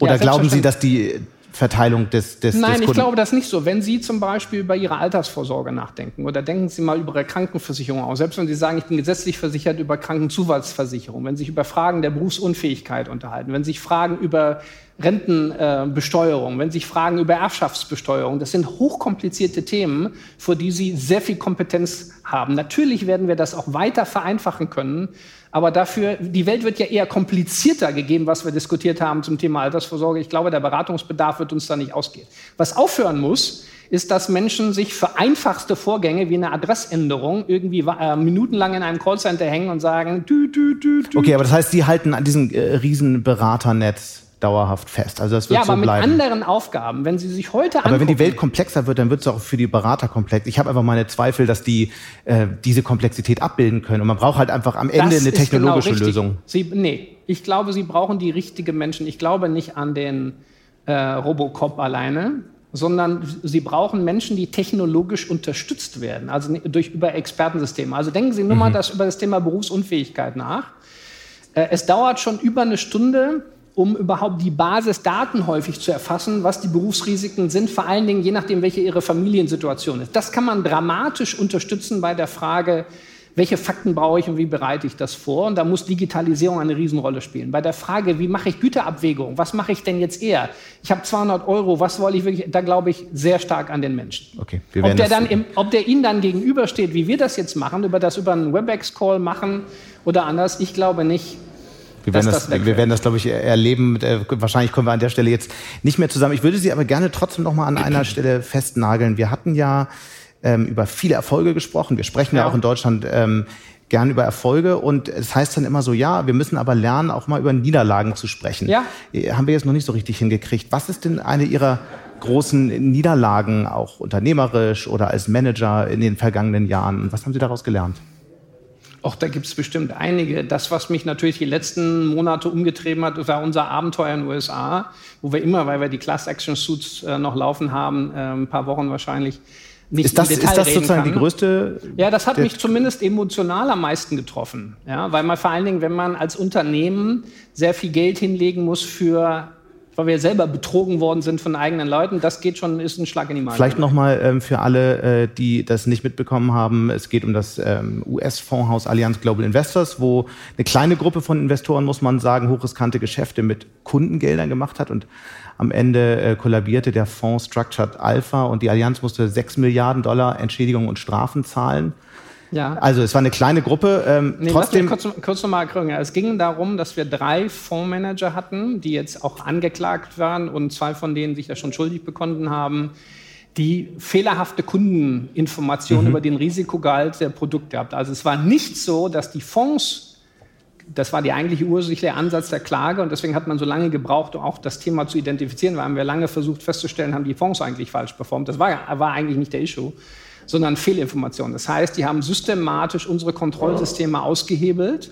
Speaker 2: Oder ja, glauben Sie, dass die Verteilung des, des
Speaker 1: Nein,
Speaker 2: des
Speaker 1: ich glaube das nicht so. Wenn Sie zum Beispiel über Ihre Altersvorsorge nachdenken oder denken Sie mal über Ihre Krankenversicherung aus, selbst wenn Sie sagen, ich bin gesetzlich versichert über Krankenzuwaltsversicherung, wenn Sie sich über Fragen der Berufsunfähigkeit unterhalten, wenn Sie sich Fragen über Rentenbesteuerung, wenn Sie sich Fragen über Erbschaftsbesteuerung, das sind hochkomplizierte Themen, vor die Sie sehr viel Kompetenz haben. Natürlich werden wir das auch weiter vereinfachen können, aber dafür, die Welt wird ja eher komplizierter gegeben, was wir diskutiert haben zum Thema Altersvorsorge. Ich glaube, der Beratungsbedarf wird uns da nicht ausgehen. Was aufhören muss, ist, dass Menschen sich für einfachste Vorgänge wie eine Adressänderung irgendwie äh, minutenlang in einem Callcenter hängen und sagen, dü, dü, dü,
Speaker 2: dü. Okay, aber das heißt, Sie halten an diesem äh, riesen Beraternetz dauerhaft fest. Also das wird
Speaker 1: ja,
Speaker 2: so
Speaker 1: aber
Speaker 2: bleiben.
Speaker 1: mit anderen Aufgaben. Wenn Sie sich heute
Speaker 2: Aber wenn die Welt komplexer wird, dann wird es auch für die Berater komplex. Ich habe einfach meine Zweifel, dass die äh, diese Komplexität abbilden können. Und man braucht halt einfach am Ende
Speaker 1: das
Speaker 2: eine genau technologische genau Lösung.
Speaker 1: Sie, nee, ich glaube, Sie brauchen die richtigen Menschen. Ich glaube nicht an den äh, Robocop alleine. sondern sie brauchen Menschen, die technologisch unterstützt werden, also durch über Expertensysteme. Also denken Sie nur mhm. mal das, über das Thema Berufsunfähigkeit nach. Äh, es dauert schon über eine Stunde, um überhaupt die Basisdaten häufig zu erfassen, was die Berufsrisiken sind, vor allen Dingen je nachdem, welche ihre Familiensituation ist. Das kann man dramatisch unterstützen bei der Frage, welche Fakten brauche ich und wie bereite ich das vor? Und da muss Digitalisierung eine Riesenrolle spielen. Bei der Frage, wie mache ich Güterabwägung? Was mache ich denn jetzt eher? Ich habe 200 Euro, was wollte ich wirklich? Da glaube ich sehr stark an den Menschen.
Speaker 2: Okay,
Speaker 1: ob, der dann im, ob der Ihnen dann gegenübersteht, wie wir das jetzt machen, über das über einen WebEx-Call machen oder anders, ich glaube nicht.
Speaker 2: Wir werden das, das wir werden das, glaube ich, erleben. Äh, wahrscheinlich kommen wir an der Stelle jetzt nicht mehr zusammen. Ich würde Sie aber gerne trotzdem noch mal an einer Stelle festnageln. Wir hatten ja ähm, über viele Erfolge gesprochen. Wir sprechen ja, ja auch in Deutschland ähm, gern über Erfolge und es heißt dann immer so, ja, wir müssen aber lernen, auch mal über Niederlagen zu sprechen. Ja. Äh, haben wir jetzt noch nicht so richtig hingekriegt. Was ist denn eine Ihrer großen Niederlagen, auch unternehmerisch oder als Manager in den vergangenen Jahren? Was haben Sie daraus gelernt?
Speaker 1: Auch da gibt es bestimmt einige. Das, was mich natürlich die letzten Monate umgetrieben hat, war unser Abenteuer in den USA, wo wir immer, weil wir die Class Action Suits äh, noch laufen haben, äh, ein paar Wochen wahrscheinlich, nicht
Speaker 2: ist das,
Speaker 1: Detail
Speaker 2: ist das sozusagen
Speaker 1: kann.
Speaker 2: die größte?
Speaker 1: Ja, das hat mich zumindest emotional am meisten getroffen. Ja, weil man vor allen Dingen, wenn man als Unternehmen sehr viel Geld hinlegen muss für weil wir selber betrogen worden sind von eigenen Leuten. Das geht schon, ist ein Schlag in die Magen.
Speaker 2: Vielleicht nochmal ähm, für alle, äh, die das nicht mitbekommen haben. Es geht um das ähm, US-Fondshaus Allianz Global Investors, wo eine kleine Gruppe von Investoren, muss man sagen, hochriskante Geschäfte mit Kundengeldern gemacht hat. Und am Ende äh, kollabierte der Fonds Structured Alpha und die Allianz musste 6 Milliarden Dollar Entschädigung und Strafen zahlen. Ja. Also es war eine kleine Gruppe.
Speaker 1: Ähm, nee, trotzdem kurz, kurz nochmal erklären. Es ging darum, dass wir drei Fondsmanager hatten, die jetzt auch angeklagt waren und zwei von denen sich ja schon schuldig befunden haben, die fehlerhafte Kundeninformationen mhm. über den Risikogehalt der Produkte habt. Also es war nicht so, dass die Fonds das war die eigentliche ursächliche Ansatz der Klage und deswegen hat man so lange gebraucht, um auch das Thema zu identifizieren, weil haben wir lange versucht festzustellen, haben die Fonds eigentlich falsch performt. Das war, war eigentlich nicht der Issue sondern Fehlinformationen. Das heißt, die haben systematisch unsere Kontrollsysteme ausgehebelt.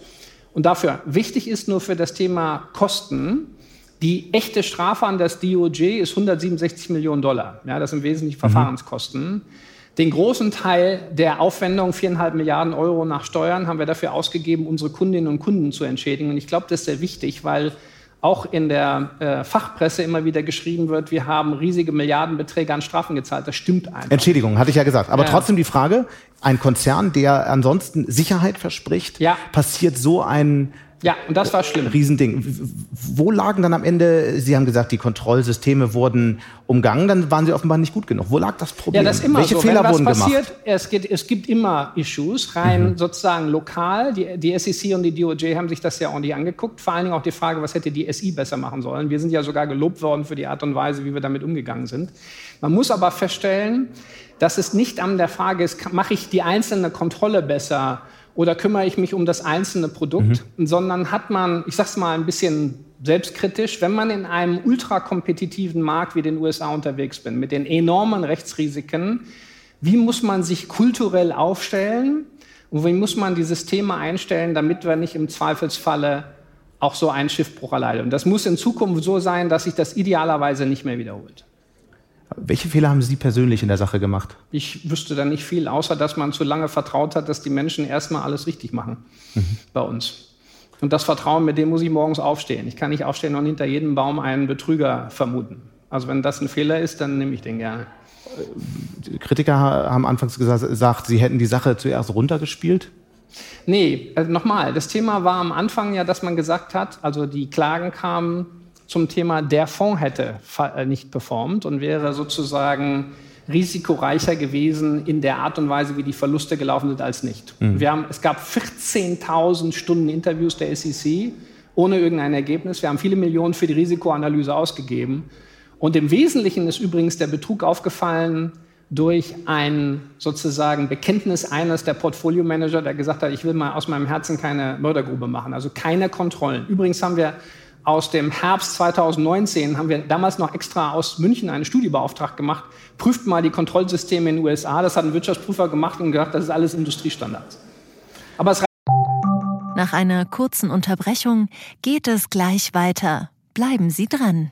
Speaker 1: Und dafür wichtig ist nur für das Thema Kosten, die echte Strafe an das DOJ ist 167 Millionen Dollar. Ja, das sind wesentlich mhm. Verfahrenskosten. Den großen Teil der Aufwendung, viereinhalb Milliarden Euro nach Steuern, haben wir dafür ausgegeben, unsere Kundinnen und Kunden zu entschädigen. Und ich glaube, das ist sehr wichtig, weil auch in der äh, Fachpresse immer wieder geschrieben wird, wir haben riesige Milliardenbeträge an Strafen gezahlt. Das stimmt einfach.
Speaker 2: Entschädigung, hatte ich ja gesagt. Aber ja. trotzdem die Frage, ein Konzern, der ansonsten Sicherheit verspricht, ja. passiert so ein
Speaker 1: ja, und das war schlimm.
Speaker 2: Riesending. Wo lagen dann am Ende, Sie haben gesagt, die Kontrollsysteme wurden umgangen, dann waren sie offenbar nicht gut genug. Wo lag das Problem?
Speaker 1: Ja, das ist immer Welche so. Fehler Wenn was wurden passiert, gemacht? Es, geht, es gibt immer Issues, rein mhm. sozusagen lokal. Die, die SEC und die DOJ haben sich das ja auch nicht angeguckt. Vor allen Dingen auch die Frage, was hätte die SI besser machen sollen. Wir sind ja sogar gelobt worden für die Art und Weise, wie wir damit umgegangen sind. Man muss aber feststellen, dass es nicht an der Frage ist, mache ich die einzelne Kontrolle besser oder kümmere ich mich um das einzelne Produkt, mhm. sondern hat man, ich sage es mal ein bisschen selbstkritisch, wenn man in einem ultrakompetitiven Markt wie den USA unterwegs bin, mit den enormen Rechtsrisiken, wie muss man sich kulturell aufstellen und wie muss man die Systeme einstellen, damit wir nicht im Zweifelsfalle auch so einen Schiffbruch erleiden. Und das muss in Zukunft so sein, dass sich das idealerweise nicht mehr wiederholt.
Speaker 2: Welche Fehler haben Sie persönlich in der Sache gemacht?
Speaker 1: Ich wüsste da nicht viel, außer dass man zu lange vertraut hat, dass die Menschen erstmal alles richtig machen mhm. bei uns. Und das Vertrauen, mit dem muss ich morgens aufstehen. Ich kann nicht aufstehen und hinter jedem Baum einen Betrüger vermuten. Also wenn das ein Fehler ist, dann nehme ich den gerne.
Speaker 2: Kritiker haben anfangs gesagt, Sie hätten die Sache zuerst runtergespielt.
Speaker 1: Nee, also nochmal, das Thema war am Anfang ja, dass man gesagt hat, also die Klagen kamen zum Thema, der Fonds hätte äh, nicht performt und wäre sozusagen risikoreicher gewesen in der Art und Weise, wie die Verluste gelaufen sind, als nicht. Mhm. Wir haben, es gab 14.000 Stunden Interviews der SEC ohne irgendein Ergebnis. Wir haben viele Millionen für die Risikoanalyse ausgegeben. Und im Wesentlichen ist übrigens der Betrug aufgefallen durch ein sozusagen Bekenntnis eines der Portfolio-Manager, der gesagt hat, ich will mal aus meinem Herzen keine Mördergrube machen, also keine Kontrollen. Übrigens haben wir aus dem Herbst 2019 haben wir damals noch extra aus München eine Studie beauftragt gemacht. Prüft mal die Kontrollsysteme in den USA. Das hat ein Wirtschaftsprüfer gemacht und gesagt, das ist alles Industriestandards.
Speaker 3: Aber es Nach einer kurzen Unterbrechung geht es gleich weiter. Bleiben Sie dran.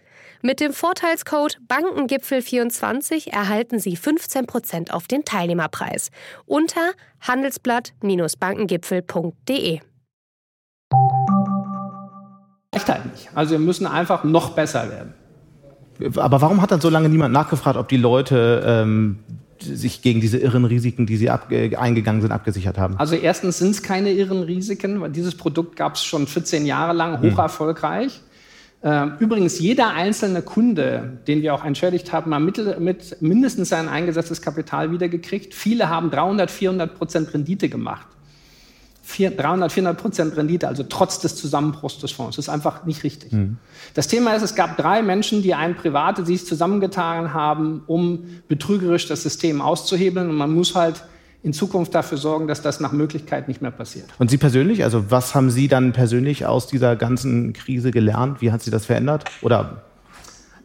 Speaker 5: Mit dem Vorteilscode Bankengipfel24 erhalten Sie 15% auf den Teilnehmerpreis unter handelsblatt-bankengipfel.de.
Speaker 1: Reicht halt nicht. Also wir müssen einfach noch besser werden.
Speaker 2: Aber warum hat dann so lange niemand nachgefragt, ob die Leute ähm, sich gegen diese irren Risiken, die sie eingegangen sind, abgesichert haben?
Speaker 1: Also erstens sind es keine irren Risiken, weil dieses Produkt gab es schon 14 Jahre lang, hoch erfolgreich. Hm. Ähm, übrigens, jeder einzelne Kunde, den wir auch entschädigt haben, hat mit, mindestens sein eingesetztes Kapital wiedergekriegt. Viele haben 300, 400 Prozent Rendite gemacht. 300, 400 Prozent Rendite, also trotz des Zusammenbruchs des Fonds. Das ist einfach nicht richtig. Mhm. Das Thema ist, es gab drei Menschen, die ein Private sich zusammengetan haben, um betrügerisch das System auszuhebeln. Und man muss halt in Zukunft dafür sorgen, dass das nach Möglichkeit nicht mehr passiert.
Speaker 2: Und Sie persönlich, also was haben Sie dann persönlich aus dieser ganzen Krise gelernt? Wie hat sich das verändert? Oder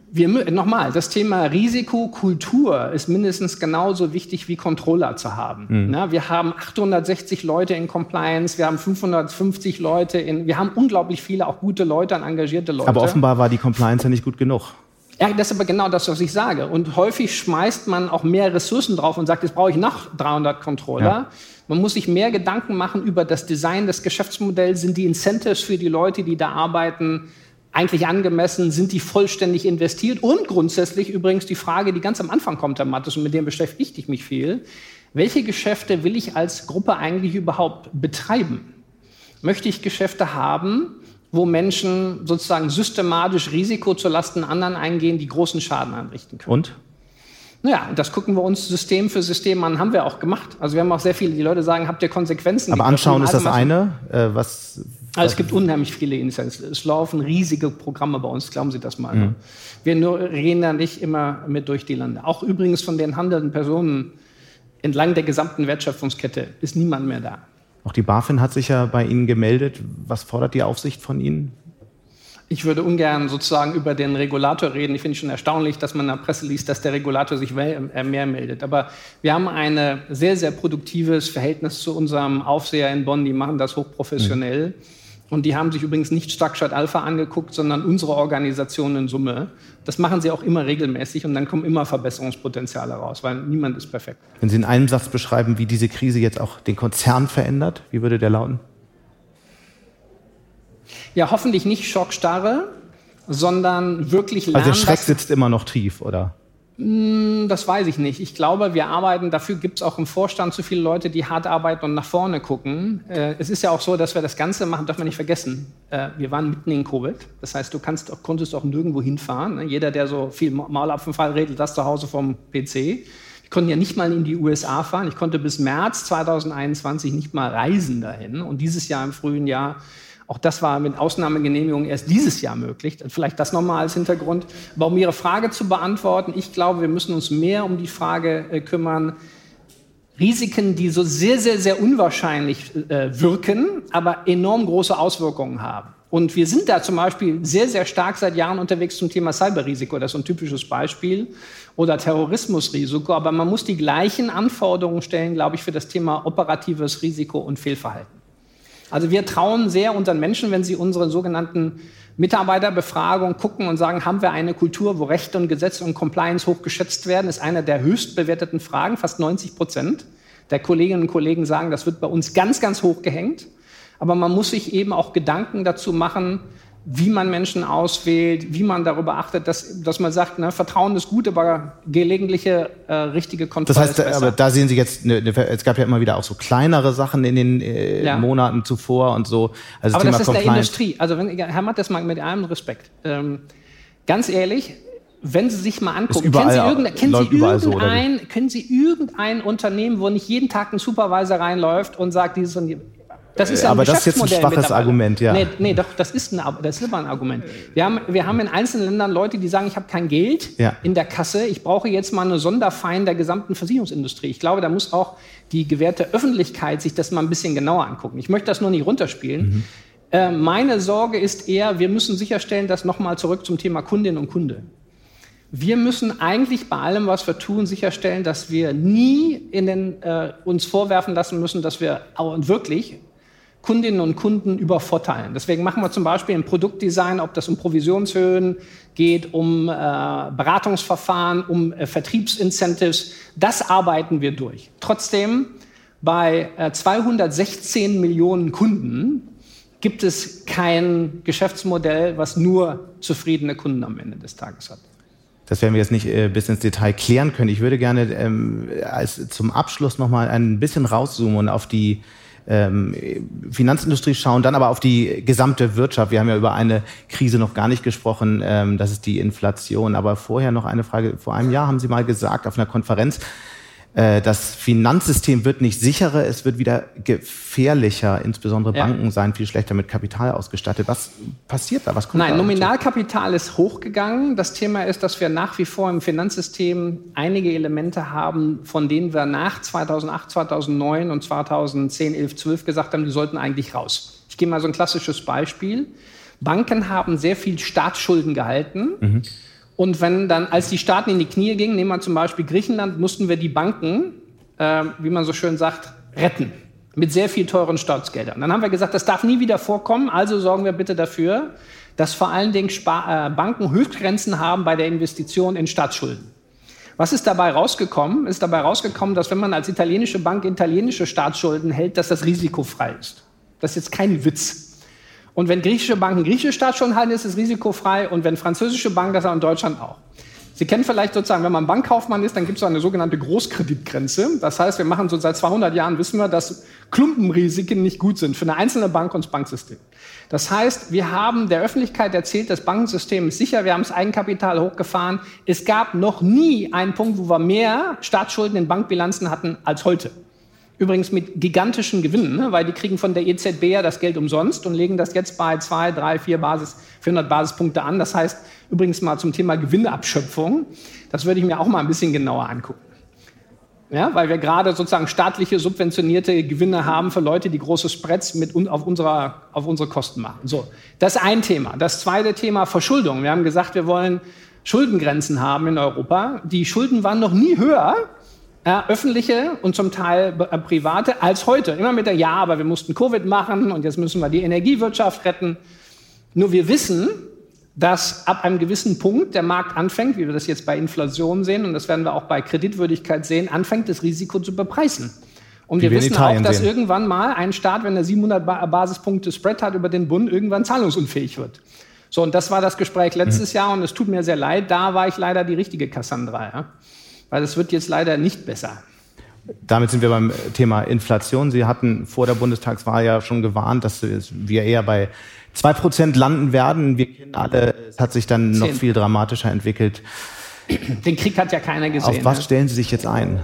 Speaker 1: wir, nochmal, das Thema Risikokultur ist mindestens genauso wichtig wie Controller zu haben. Mhm. Na, wir haben 860 Leute in Compliance, wir haben 550 Leute in, wir haben unglaublich viele auch gute Leute und engagierte Leute.
Speaker 2: Aber offenbar war die Compliance ja nicht gut genug.
Speaker 1: Ja, das ist aber genau das, was ich sage. Und häufig schmeißt man auch mehr Ressourcen drauf und sagt, jetzt brauche ich noch 300 Controller. Ja. Man muss sich mehr Gedanken machen über das Design des Geschäftsmodells. Sind die Incentives für die Leute, die da arbeiten, eigentlich angemessen? Sind die vollständig investiert? Und grundsätzlich übrigens die Frage, die ganz am Anfang kommt, Herr Mattes, und mit dem beschäftige ich mich viel. Welche Geschäfte will ich als Gruppe eigentlich überhaupt betreiben? Möchte ich Geschäfte haben, wo Menschen sozusagen systematisch Risiko zulasten anderen eingehen, die großen Schaden anrichten können.
Speaker 2: Und?
Speaker 1: Naja, das gucken wir uns System für System an, haben wir auch gemacht. Also wir haben auch sehr viele, die Leute sagen, habt ihr Konsequenzen?
Speaker 2: Aber anschauen ist das eine. Äh, was,
Speaker 1: also es gibt unheimlich viele Initiativen. Es laufen riesige Programme bei uns, glauben Sie das mal. Mhm. Wir nur, reden da nicht immer mit durch die Lande. Auch übrigens von den handelnden Personen entlang der gesamten Wertschöpfungskette ist niemand mehr da.
Speaker 2: Auch die BaFin hat sich ja bei Ihnen gemeldet. Was fordert die Aufsicht von Ihnen?
Speaker 1: Ich würde ungern sozusagen über den Regulator reden. Ich finde es schon erstaunlich, dass man in der Presse liest, dass der Regulator sich mehr meldet. Aber wir haben ein sehr, sehr produktives Verhältnis zu unserem Aufseher in Bonn. Die machen das hochprofessionell. Mhm. Und die haben sich übrigens nicht Starkstadt Alpha angeguckt, sondern unsere Organisation in Summe. Das machen sie auch immer regelmäßig und dann kommen immer Verbesserungspotenziale raus, weil niemand ist perfekt.
Speaker 2: Wenn Sie in einem Satz beschreiben, wie diese Krise jetzt auch den Konzern verändert, wie würde der lauten?
Speaker 1: Ja, hoffentlich nicht Schockstarre, sondern wirklich
Speaker 2: lernen. Also der Schreck sitzt immer noch tief, oder?
Speaker 1: Hm, das weiß ich nicht. Ich glaube, wir arbeiten, dafür gibt es auch im Vorstand zu viele Leute, die hart arbeiten und nach vorne gucken. Äh, es ist ja auch so, dass wir das Ganze machen, darf man nicht vergessen. Äh, wir waren mitten in Covid. Das heißt, du kannst, konntest auch nirgendwo hinfahren. Ne? Jeder, der so viel Maulapfenfall redet, das zu Hause vom PC. Ich konnte ja nicht mal in die USA fahren. Ich konnte bis März 2021 nicht mal reisen dahin. Und dieses Jahr im frühen Jahr auch das war mit Ausnahmegenehmigung erst dieses Jahr möglich. Vielleicht das nochmal als Hintergrund. Aber um Ihre Frage zu beantworten, ich glaube, wir müssen uns mehr um die Frage äh, kümmern, Risiken, die so sehr, sehr, sehr unwahrscheinlich äh, wirken, aber enorm große Auswirkungen haben. Und wir sind da zum Beispiel sehr, sehr stark seit Jahren unterwegs zum Thema Cyberrisiko. Das ist ein typisches Beispiel. Oder Terrorismusrisiko. Aber man muss die gleichen Anforderungen stellen, glaube ich, für das Thema operatives Risiko und Fehlverhalten. Also wir trauen sehr unseren Menschen, wenn sie unsere sogenannten Mitarbeiterbefragung gucken und sagen, haben wir eine Kultur, wo Rechte und Gesetze und Compliance hochgeschätzt werden, ist eine der höchst bewerteten Fragen. Fast 90 Prozent der Kolleginnen und Kollegen sagen, das wird bei uns ganz, ganz hoch gehängt. Aber man muss sich eben auch Gedanken dazu machen, wie man Menschen auswählt, wie man darüber achtet, dass, dass man sagt, ne, Vertrauen ist gut, aber gelegentliche äh, richtige Kontrolle
Speaker 2: das heißt, ist besser. aber da sehen Sie jetzt, ne, ne, es gab ja immer wieder auch so kleinere Sachen in den äh, ja. Monaten zuvor und so.
Speaker 1: Also aber das, das ist der Industrie. Also wenn, Herr Matt, das mal mit allem Respekt. Ähm, ganz ehrlich, wenn Sie sich mal angucken, kennen Sie, irgendein, kennen, Sie irgendein, so, können Sie irgendein Unternehmen, wo nicht jeden Tag ein Supervisor reinläuft und sagt, dieses und Das ist ja
Speaker 2: aber das ist jetzt ein schwaches Argument, ja.
Speaker 1: Nee, nee, doch, das ist, ein, das ist aber ein Argument. Wir haben, wir haben in einzelnen Ländern Leute, die sagen, ich habe kein Geld ja. in der Kasse, ich brauche jetzt mal eine Sonderfein der gesamten Versicherungsindustrie. Ich glaube, da muss auch die gewährte Öffentlichkeit sich das mal ein bisschen genauer angucken. Ich möchte das nur nicht runterspielen. Mhm. Äh, meine Sorge ist eher, wir müssen sicherstellen, dass nochmal zurück zum Thema Kundin und Kunde. Wir müssen eigentlich bei allem, was wir tun, sicherstellen, dass wir nie in den, äh, uns vorwerfen lassen müssen, dass wir wirklich Kundinnen und Kunden übervorteilen. Deswegen machen wir zum Beispiel im Produktdesign, ob das um Provisionshöhen geht, um äh, Beratungsverfahren, um äh, Vertriebsincentives, das arbeiten wir durch. Trotzdem, bei äh, 216 Millionen Kunden gibt es kein Geschäftsmodell, was nur zufriedene Kunden am Ende des Tages hat.
Speaker 2: Das werden wir jetzt nicht äh, bis ins Detail klären können. Ich würde gerne ähm, als zum Abschluss noch mal ein bisschen rauszoomen und auf die ähm, Finanzindustrie schauen, dann aber auf die gesamte Wirtschaft. Wir haben ja über eine Krise noch gar nicht gesprochen, ähm, das ist die Inflation. Aber vorher noch eine Frage. Vor einem Jahr haben Sie mal gesagt auf einer Konferenz, das Finanzsystem wird nicht sicherer, es wird wieder gefährlicher. Insbesondere ja. Banken seien viel schlechter mit Kapital ausgestattet. Was passiert da? Was
Speaker 1: kommt Nein, da Nominalkapital ist hochgegangen. Das Thema ist, dass wir nach wie vor im Finanzsystem einige Elemente haben, von denen wir nach 2008, 2009 und 2010, 11, 12 gesagt haben, die sollten eigentlich raus. Ich gebe mal so ein klassisches Beispiel. Banken haben sehr viel Staatsschulden gehalten. Mhm und wenn dann, als die Staaten in die Knie gingen, nehmen wir zum Beispiel Griechenland, mussten wir die Banken, äh, wie man so schön sagt, retten. Mit sehr viel teuren Staatsgeldern. Dann haben wir gesagt, das darf nie wieder vorkommen, also sorgen wir bitte dafür, dass vor allen Dingen Spar äh, Banken Höchstgrenzen haben bei der Investition in Staatsschulden. Was ist dabei rausgekommen? Ist dabei rausgekommen, dass wenn man als italienische Bank italienische Staatsschulden hält, dass das risikofrei ist. Das ist jetzt kein Witz. Und wenn griechische Banken griechische Staatsschulden halten, ist es risikofrei. Und wenn französische Banken, das auch in Deutschland auch. Sie kennen vielleicht sozusagen, wenn man Bankkaufmann ist, dann gibt es so eine sogenannte Großkreditgrenze. Das heißt, wir machen so seit 200 Jahren, wissen wir, dass Klumpenrisiken nicht gut sind für eine einzelne Bank und das Banksystem. Das heißt, wir haben der Öffentlichkeit erzählt, das Bankensystem ist sicher, wir haben das Eigenkapital hochgefahren. Es gab noch nie einen Punkt, wo wir mehr Staatsschulden in Bankbilanzen hatten als heute. Übrigens mit gigantischen Gewinnen, ne? weil die kriegen von der EZB ja das Geld umsonst und legen das jetzt bei zwei, drei, vier Basis, 400 Basispunkte an. Das heißt, übrigens mal zum Thema Gewinnabschöpfung, das würde ich mir auch mal ein bisschen genauer angucken. Ja, weil wir gerade sozusagen staatliche subventionierte Gewinne haben für Leute, die große Spreads mit auf, unserer, auf unsere Kosten machen. So, das ist ein Thema. Das zweite Thema Verschuldung. Wir haben gesagt, wir wollen Schuldengrenzen haben in Europa. Die Schulden waren noch nie höher äh, öffentliche und zum Teil äh, private, als heute. Immer mit der Ja, aber wir mussten Covid machen und jetzt müssen wir die Energiewirtschaft retten. Nur wir wissen, dass ab einem gewissen Punkt der Markt anfängt, wie wir das jetzt bei Inflation sehen, und das werden wir auch bei Kreditwürdigkeit sehen, anfängt das Risiko zu bepreisen. Und wir, wir wissen auch, dass sehen. irgendwann mal ein Staat, wenn er 700 Basispunkte Spread hat über den Bund, irgendwann zahlungsunfähig wird. So, und das war das Gespräch letztes mhm. Jahr und es tut mir sehr leid, da war ich leider die richtige Cassandra. Ja? Weil es wird jetzt leider nicht besser.
Speaker 2: Damit sind wir beim Thema Inflation. Sie hatten vor der Bundestagswahl ja schon gewarnt, dass wir eher bei zwei Prozent landen werden. Wir kennen alle, es hat sich dann noch viel dramatischer entwickelt.
Speaker 1: Den Krieg hat ja keiner gesehen.
Speaker 2: Auf was ne? stellen Sie sich jetzt ein?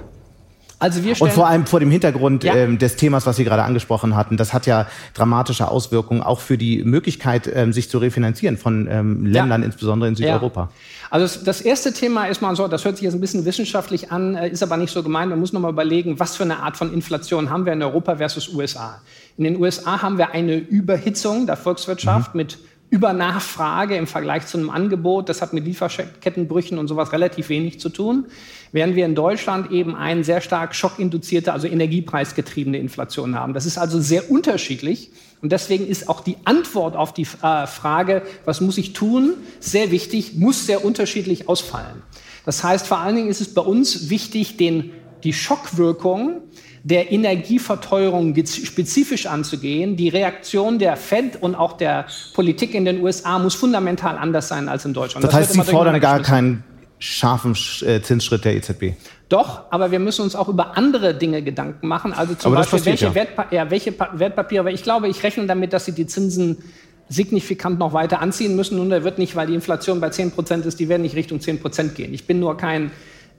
Speaker 2: Also wir Und vor allem vor dem Hintergrund ja. ähm, des Themas, was Sie gerade angesprochen hatten, das hat ja dramatische Auswirkungen auch für die Möglichkeit, ähm, sich zu refinanzieren von ähm, Ländern, ja. insbesondere in Südeuropa. Ja.
Speaker 1: Also das erste Thema ist mal so, das hört sich jetzt ein bisschen wissenschaftlich an, äh, ist aber nicht so gemeint. Man muss nochmal überlegen, was für eine Art von Inflation haben wir in Europa versus USA. In den USA haben wir eine Überhitzung der Volkswirtschaft mhm. mit Übernachfrage im Vergleich zu einem Angebot. Das hat mit Lieferkettenbrüchen und sowas relativ wenig zu tun. Während wir in Deutschland eben eine sehr stark schockinduzierte, also energiepreisgetriebene Inflation haben. Das ist also sehr unterschiedlich. Und deswegen ist auch die Antwort auf die äh, Frage, was muss ich tun, sehr wichtig, muss sehr unterschiedlich ausfallen. Das heißt, vor allen Dingen ist es bei uns wichtig, den, die Schockwirkung der Energieverteuerung spezifisch anzugehen. Die Reaktion der Fed und auch der Politik in den USA muss fundamental anders sein als in Deutschland.
Speaker 2: Das, das heißt, Sie fordern gar keinen scharfen äh, Zinsschritt der EZB?
Speaker 1: Doch, aber wir müssen uns auch über andere Dinge Gedanken machen. Also zum aber Beispiel, welche, ja. Wertpa ja, welche Wertpapiere. Ich glaube, ich rechne damit, dass sie die Zinsen signifikant noch weiter anziehen müssen. Und er wird nicht, weil die Inflation bei 10 Prozent ist, die werden nicht Richtung 10 Prozent gehen. Ich bin nur kein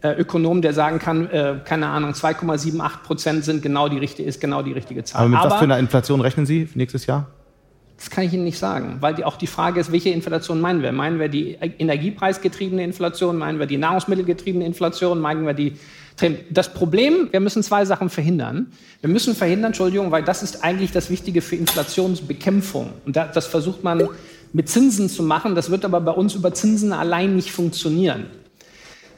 Speaker 1: äh, Ökonom, der sagen kann, äh, keine Ahnung, 2,78 Prozent sind genau die richtige, ist genau die richtige Zahl.
Speaker 2: Aber mit Aber, was für einer Inflation rechnen Sie nächstes Jahr?
Speaker 1: Das kann ich Ihnen nicht sagen, weil die, auch die Frage ist, welche Inflation meinen wir? Meinen wir die energiepreisgetriebene Inflation? Meinen wir die nahrungsmittelgetriebene Inflation? Meinen wir die das Problem, wir müssen zwei Sachen verhindern. Wir müssen verhindern, Entschuldigung, weil das ist eigentlich das Wichtige für Inflationsbekämpfung. Und das versucht man mit Zinsen zu machen. Das wird aber bei uns über Zinsen allein nicht funktionieren.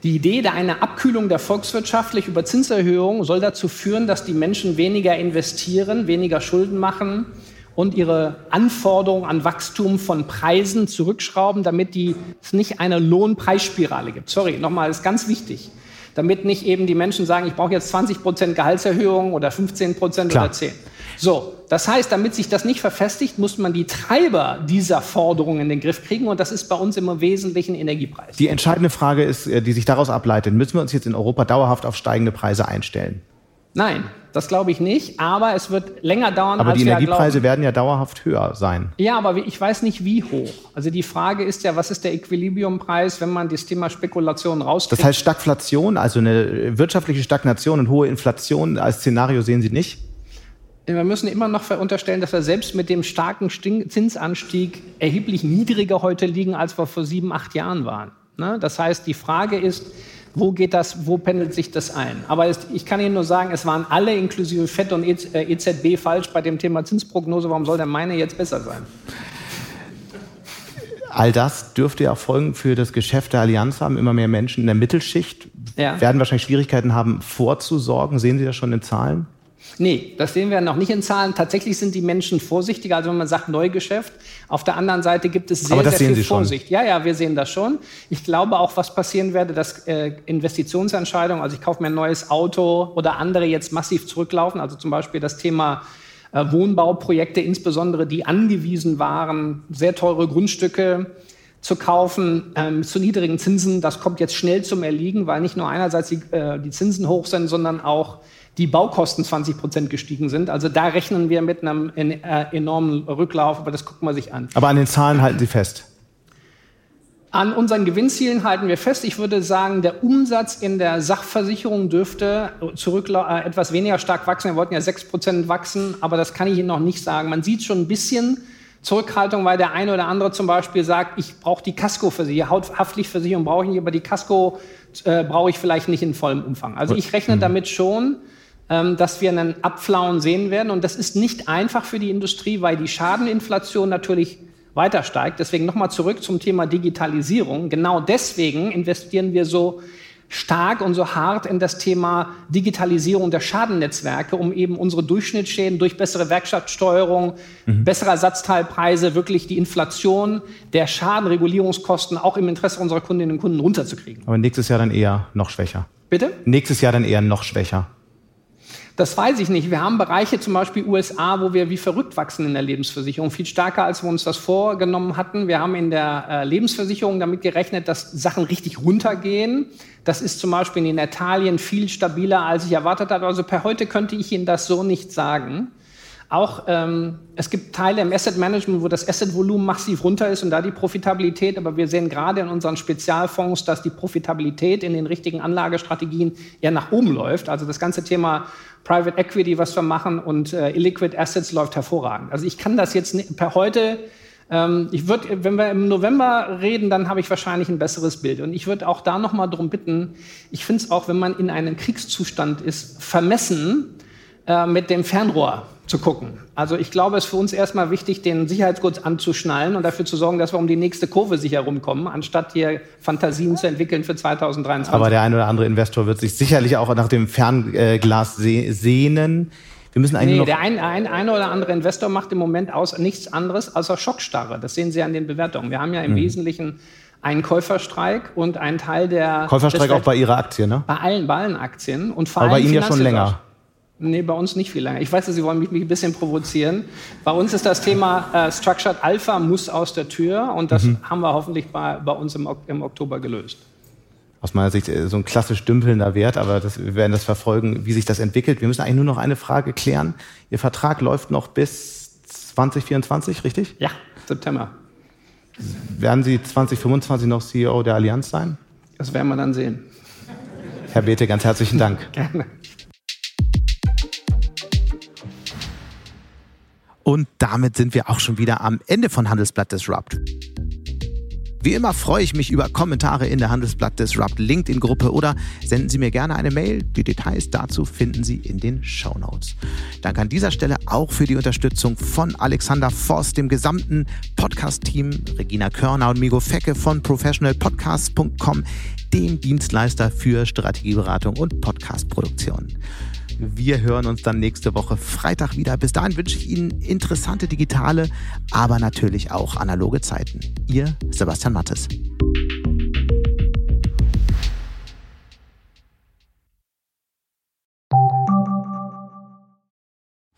Speaker 1: Die Idee der einer Abkühlung der volkswirtschaftlich über Zinserhöhungen soll dazu führen, dass die Menschen weniger investieren, weniger Schulden machen und ihre Anforderungen an Wachstum von Preisen zurückschrauben, damit die, es nicht eine Lohnpreisspirale gibt. Sorry, nochmal, das ist ganz wichtig damit nicht eben die Menschen sagen, ich brauche jetzt 20 Prozent Gehaltserhöhung oder 15 Prozent oder 10. So, das heißt, damit sich das nicht verfestigt, muss man die Treiber dieser Forderungen in den Griff kriegen und das ist bei uns im Wesentlichen Energiepreis.
Speaker 2: Die entscheidende Frage ist, äh, die sich daraus ableitet, müssen wir uns jetzt in Europa dauerhaft auf steigende Preise einstellen?
Speaker 1: Nein, das glaube ich nicht, aber es wird länger dauern,
Speaker 2: aber als die Energiepreise werden ja dauerhaft höher sein.
Speaker 1: Ja, aber ich weiß nicht, wie hoch. Also die Frage ist ja, was ist der Equilibriumpreis, wenn man das Thema Spekulation rauskriegt?
Speaker 2: Das heißt Stagflation, also eine wirtschaftliche Stagnation und hohe Inflation als Szenario sehen Sie nicht?
Speaker 1: Wir müssen immer noch unterstellen, dass wir selbst mit dem starken Zinsanstieg erheblich niedriger heute liegen, als wir vor sieben, acht Jahren waren. Ne? Das heißt, die Frage ist, wo geht das, wo pendelt sich das ein? Aber es, ich kann Ihnen nur sagen, es waren alle inklusive FED und EZB e falsch bei dem Thema Zinsprognose. Warum soll denn meine jetzt besser sein?
Speaker 2: All das dürfte ja Folgen für das Geschäft der Allianz haben. Immer mehr Menschen in der Mittelschicht ja. werden wahrscheinlich Schwierigkeiten haben, vorzusorgen. Sehen Sie das schon in Zahlen?
Speaker 1: Nee, das sehen wir noch nicht in Zahlen. Tatsächlich sind die Menschen vorsichtiger, also wenn man sagt Neugeschäft. Auf der anderen Seite gibt es sehr, sehr viel Sie Vorsicht. Schon. Ja, ja, wir sehen das schon. Ich glaube auch, was passieren werde, dass äh, Investitionsentscheidungen, also ich kaufe mir ein neues Auto oder andere jetzt massiv zurücklaufen. Also zum Beispiel das Thema äh, Wohnbauprojekte, insbesondere die angewiesen waren, sehr teure Grundstücke zu kaufen ähm, zu niedrigen Zinsen. Das kommt jetzt schnell zum Erliegen, weil nicht nur einerseits die, äh, die Zinsen hoch sind, sondern auch die Baukosten 20 Prozent gestiegen sind. Also da rechnen wir mit einem äh, enormen Rücklauf, aber das gucken wir sich an.
Speaker 2: Aber an den Zahlen halten Sie fest?
Speaker 1: An unseren Gewinnzielen halten wir fest. Ich würde sagen, der Umsatz in der Sachversicherung dürfte zurück, äh, etwas weniger stark wachsen. Wir wollten ja 6 Prozent wachsen, aber das kann ich Ihnen noch nicht sagen. Man sieht schon ein bisschen Zurückhaltung, weil der eine oder andere zum Beispiel sagt, ich brauche die Casco-Versicherung, Haftpflichtversicherung brauche ich nicht, aber die Casco äh, brauche ich vielleicht nicht in vollem Umfang. Also ich rechne mhm. damit schon, dass wir einen Abflauen sehen werden. Und das ist nicht einfach für die Industrie, weil die Schadeninflation natürlich weiter steigt. Deswegen nochmal zurück zum Thema Digitalisierung. Genau deswegen investieren wir so stark und so hart in das Thema Digitalisierung der Schadennetzwerke, um eben unsere Durchschnittsschäden durch bessere Werkstattsteuerung, mhm. bessere Ersatzteilpreise, wirklich die Inflation der Schadenregulierungskosten auch im Interesse unserer Kundinnen und Kunden runterzukriegen.
Speaker 2: Aber nächstes Jahr dann eher noch schwächer.
Speaker 1: Bitte?
Speaker 2: Nächstes Jahr dann eher noch schwächer.
Speaker 1: Das weiß ich nicht. Wir haben Bereiche, zum Beispiel USA, wo wir wie verrückt wachsen in der Lebensversicherung, viel stärker, als wir uns das vorgenommen hatten. Wir haben in der äh, Lebensversicherung damit gerechnet, dass Sachen richtig runtergehen. Das ist zum Beispiel in Italien viel stabiler, als ich erwartet habe. Also per heute könnte ich Ihnen das so nicht sagen. Auch ähm, es gibt Teile im Asset Management, wo das Asset-Volumen massiv runter ist und da die Profitabilität. Aber wir sehen gerade in unseren Spezialfonds, dass die Profitabilität in den richtigen Anlagestrategien eher nach oben läuft. Also das ganze Thema Private Equity, was wir machen, und äh, Illiquid Assets läuft hervorragend. Also ich kann das jetzt per heute ähm, ich würde, wenn wir im November reden, dann habe ich wahrscheinlich ein besseres Bild. Und ich würde auch da noch mal darum bitten, ich finde es auch, wenn man in einem Kriegszustand ist, vermessen, äh, mit dem Fernrohr zu gucken. Also ich glaube, es ist für uns erstmal wichtig, den Sicherheitsgurt anzuschnallen und dafür zu sorgen, dass wir um die nächste Kurve sicher rumkommen, anstatt hier Fantasien zu entwickeln für 2023.
Speaker 2: Aber der eine oder andere Investor wird sich sicherlich auch nach dem Fernglas sehnen. Wir müssen
Speaker 1: eigentlich nee, der ein, ein, ein oder andere Investor macht im Moment aus nichts anderes als Schockstarre. Das sehen Sie an den Bewertungen. Wir haben ja im mhm. Wesentlichen einen Käuferstreik und einen Teil der
Speaker 2: Käuferstreik auch bei Ihrer Aktie, ne?
Speaker 1: Bei allen, bei allen Aktien und
Speaker 2: vor Aber bei Ihnen ja schon länger.
Speaker 1: Nee, bei uns nicht viel länger. Ich weiß, Sie wollen mich, mich ein bisschen provozieren. Bei uns ist das Thema äh, Structured Alpha muss aus der Tür und das mhm. haben wir hoffentlich bei, bei uns im, im, Oktober gelöst.
Speaker 2: Aus meiner Sicht äh, so ein klassisch dümpelnder Wert, aber das, wir werden das verfolgen, wie sich das entwickelt. Wir müssen eigentlich nur noch eine Frage klären. Ihr Vertrag läuft noch bis 2024, richtig?
Speaker 1: Ja, September.
Speaker 2: Werden Sie 2025 noch CEO der Allianz sein?
Speaker 1: Das werden wir dann sehen.
Speaker 2: Herr Bete, ganz herzlichen Dank.
Speaker 1: Gerne.
Speaker 2: Und damit sind wir auch schon wieder am Ende von Handelsblatt Disrupt. Wie immer freue ich mich über Kommentare in der Handelsblatt Disrupt LinkedIn-Gruppe oder senden Sie mir gerne eine Mail. Die Details dazu finden Sie in den Show Notes. Danke an dieser Stelle auch für die Unterstützung von Alexander Voss, dem gesamten Podcast-Team, Regina Körner und Migo Fecke von professionalpodcasts.com, dem Dienstleister für Strategieberatung und Podcastproduktion. Wir hören uns dann nächste Woche Freitag wieder. Bis dahin wünsche ich Ihnen interessante digitale, aber natürlich auch analoge Zeiten. Ihr Sebastian Mattes.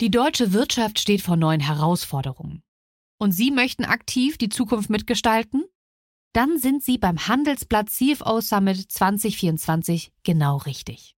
Speaker 6: Die deutsche Wirtschaft steht vor neuen Herausforderungen. Und Sie möchten aktiv die Zukunft mitgestalten? Dann sind Sie beim Handelsblatt CFO Summit 2024 genau richtig.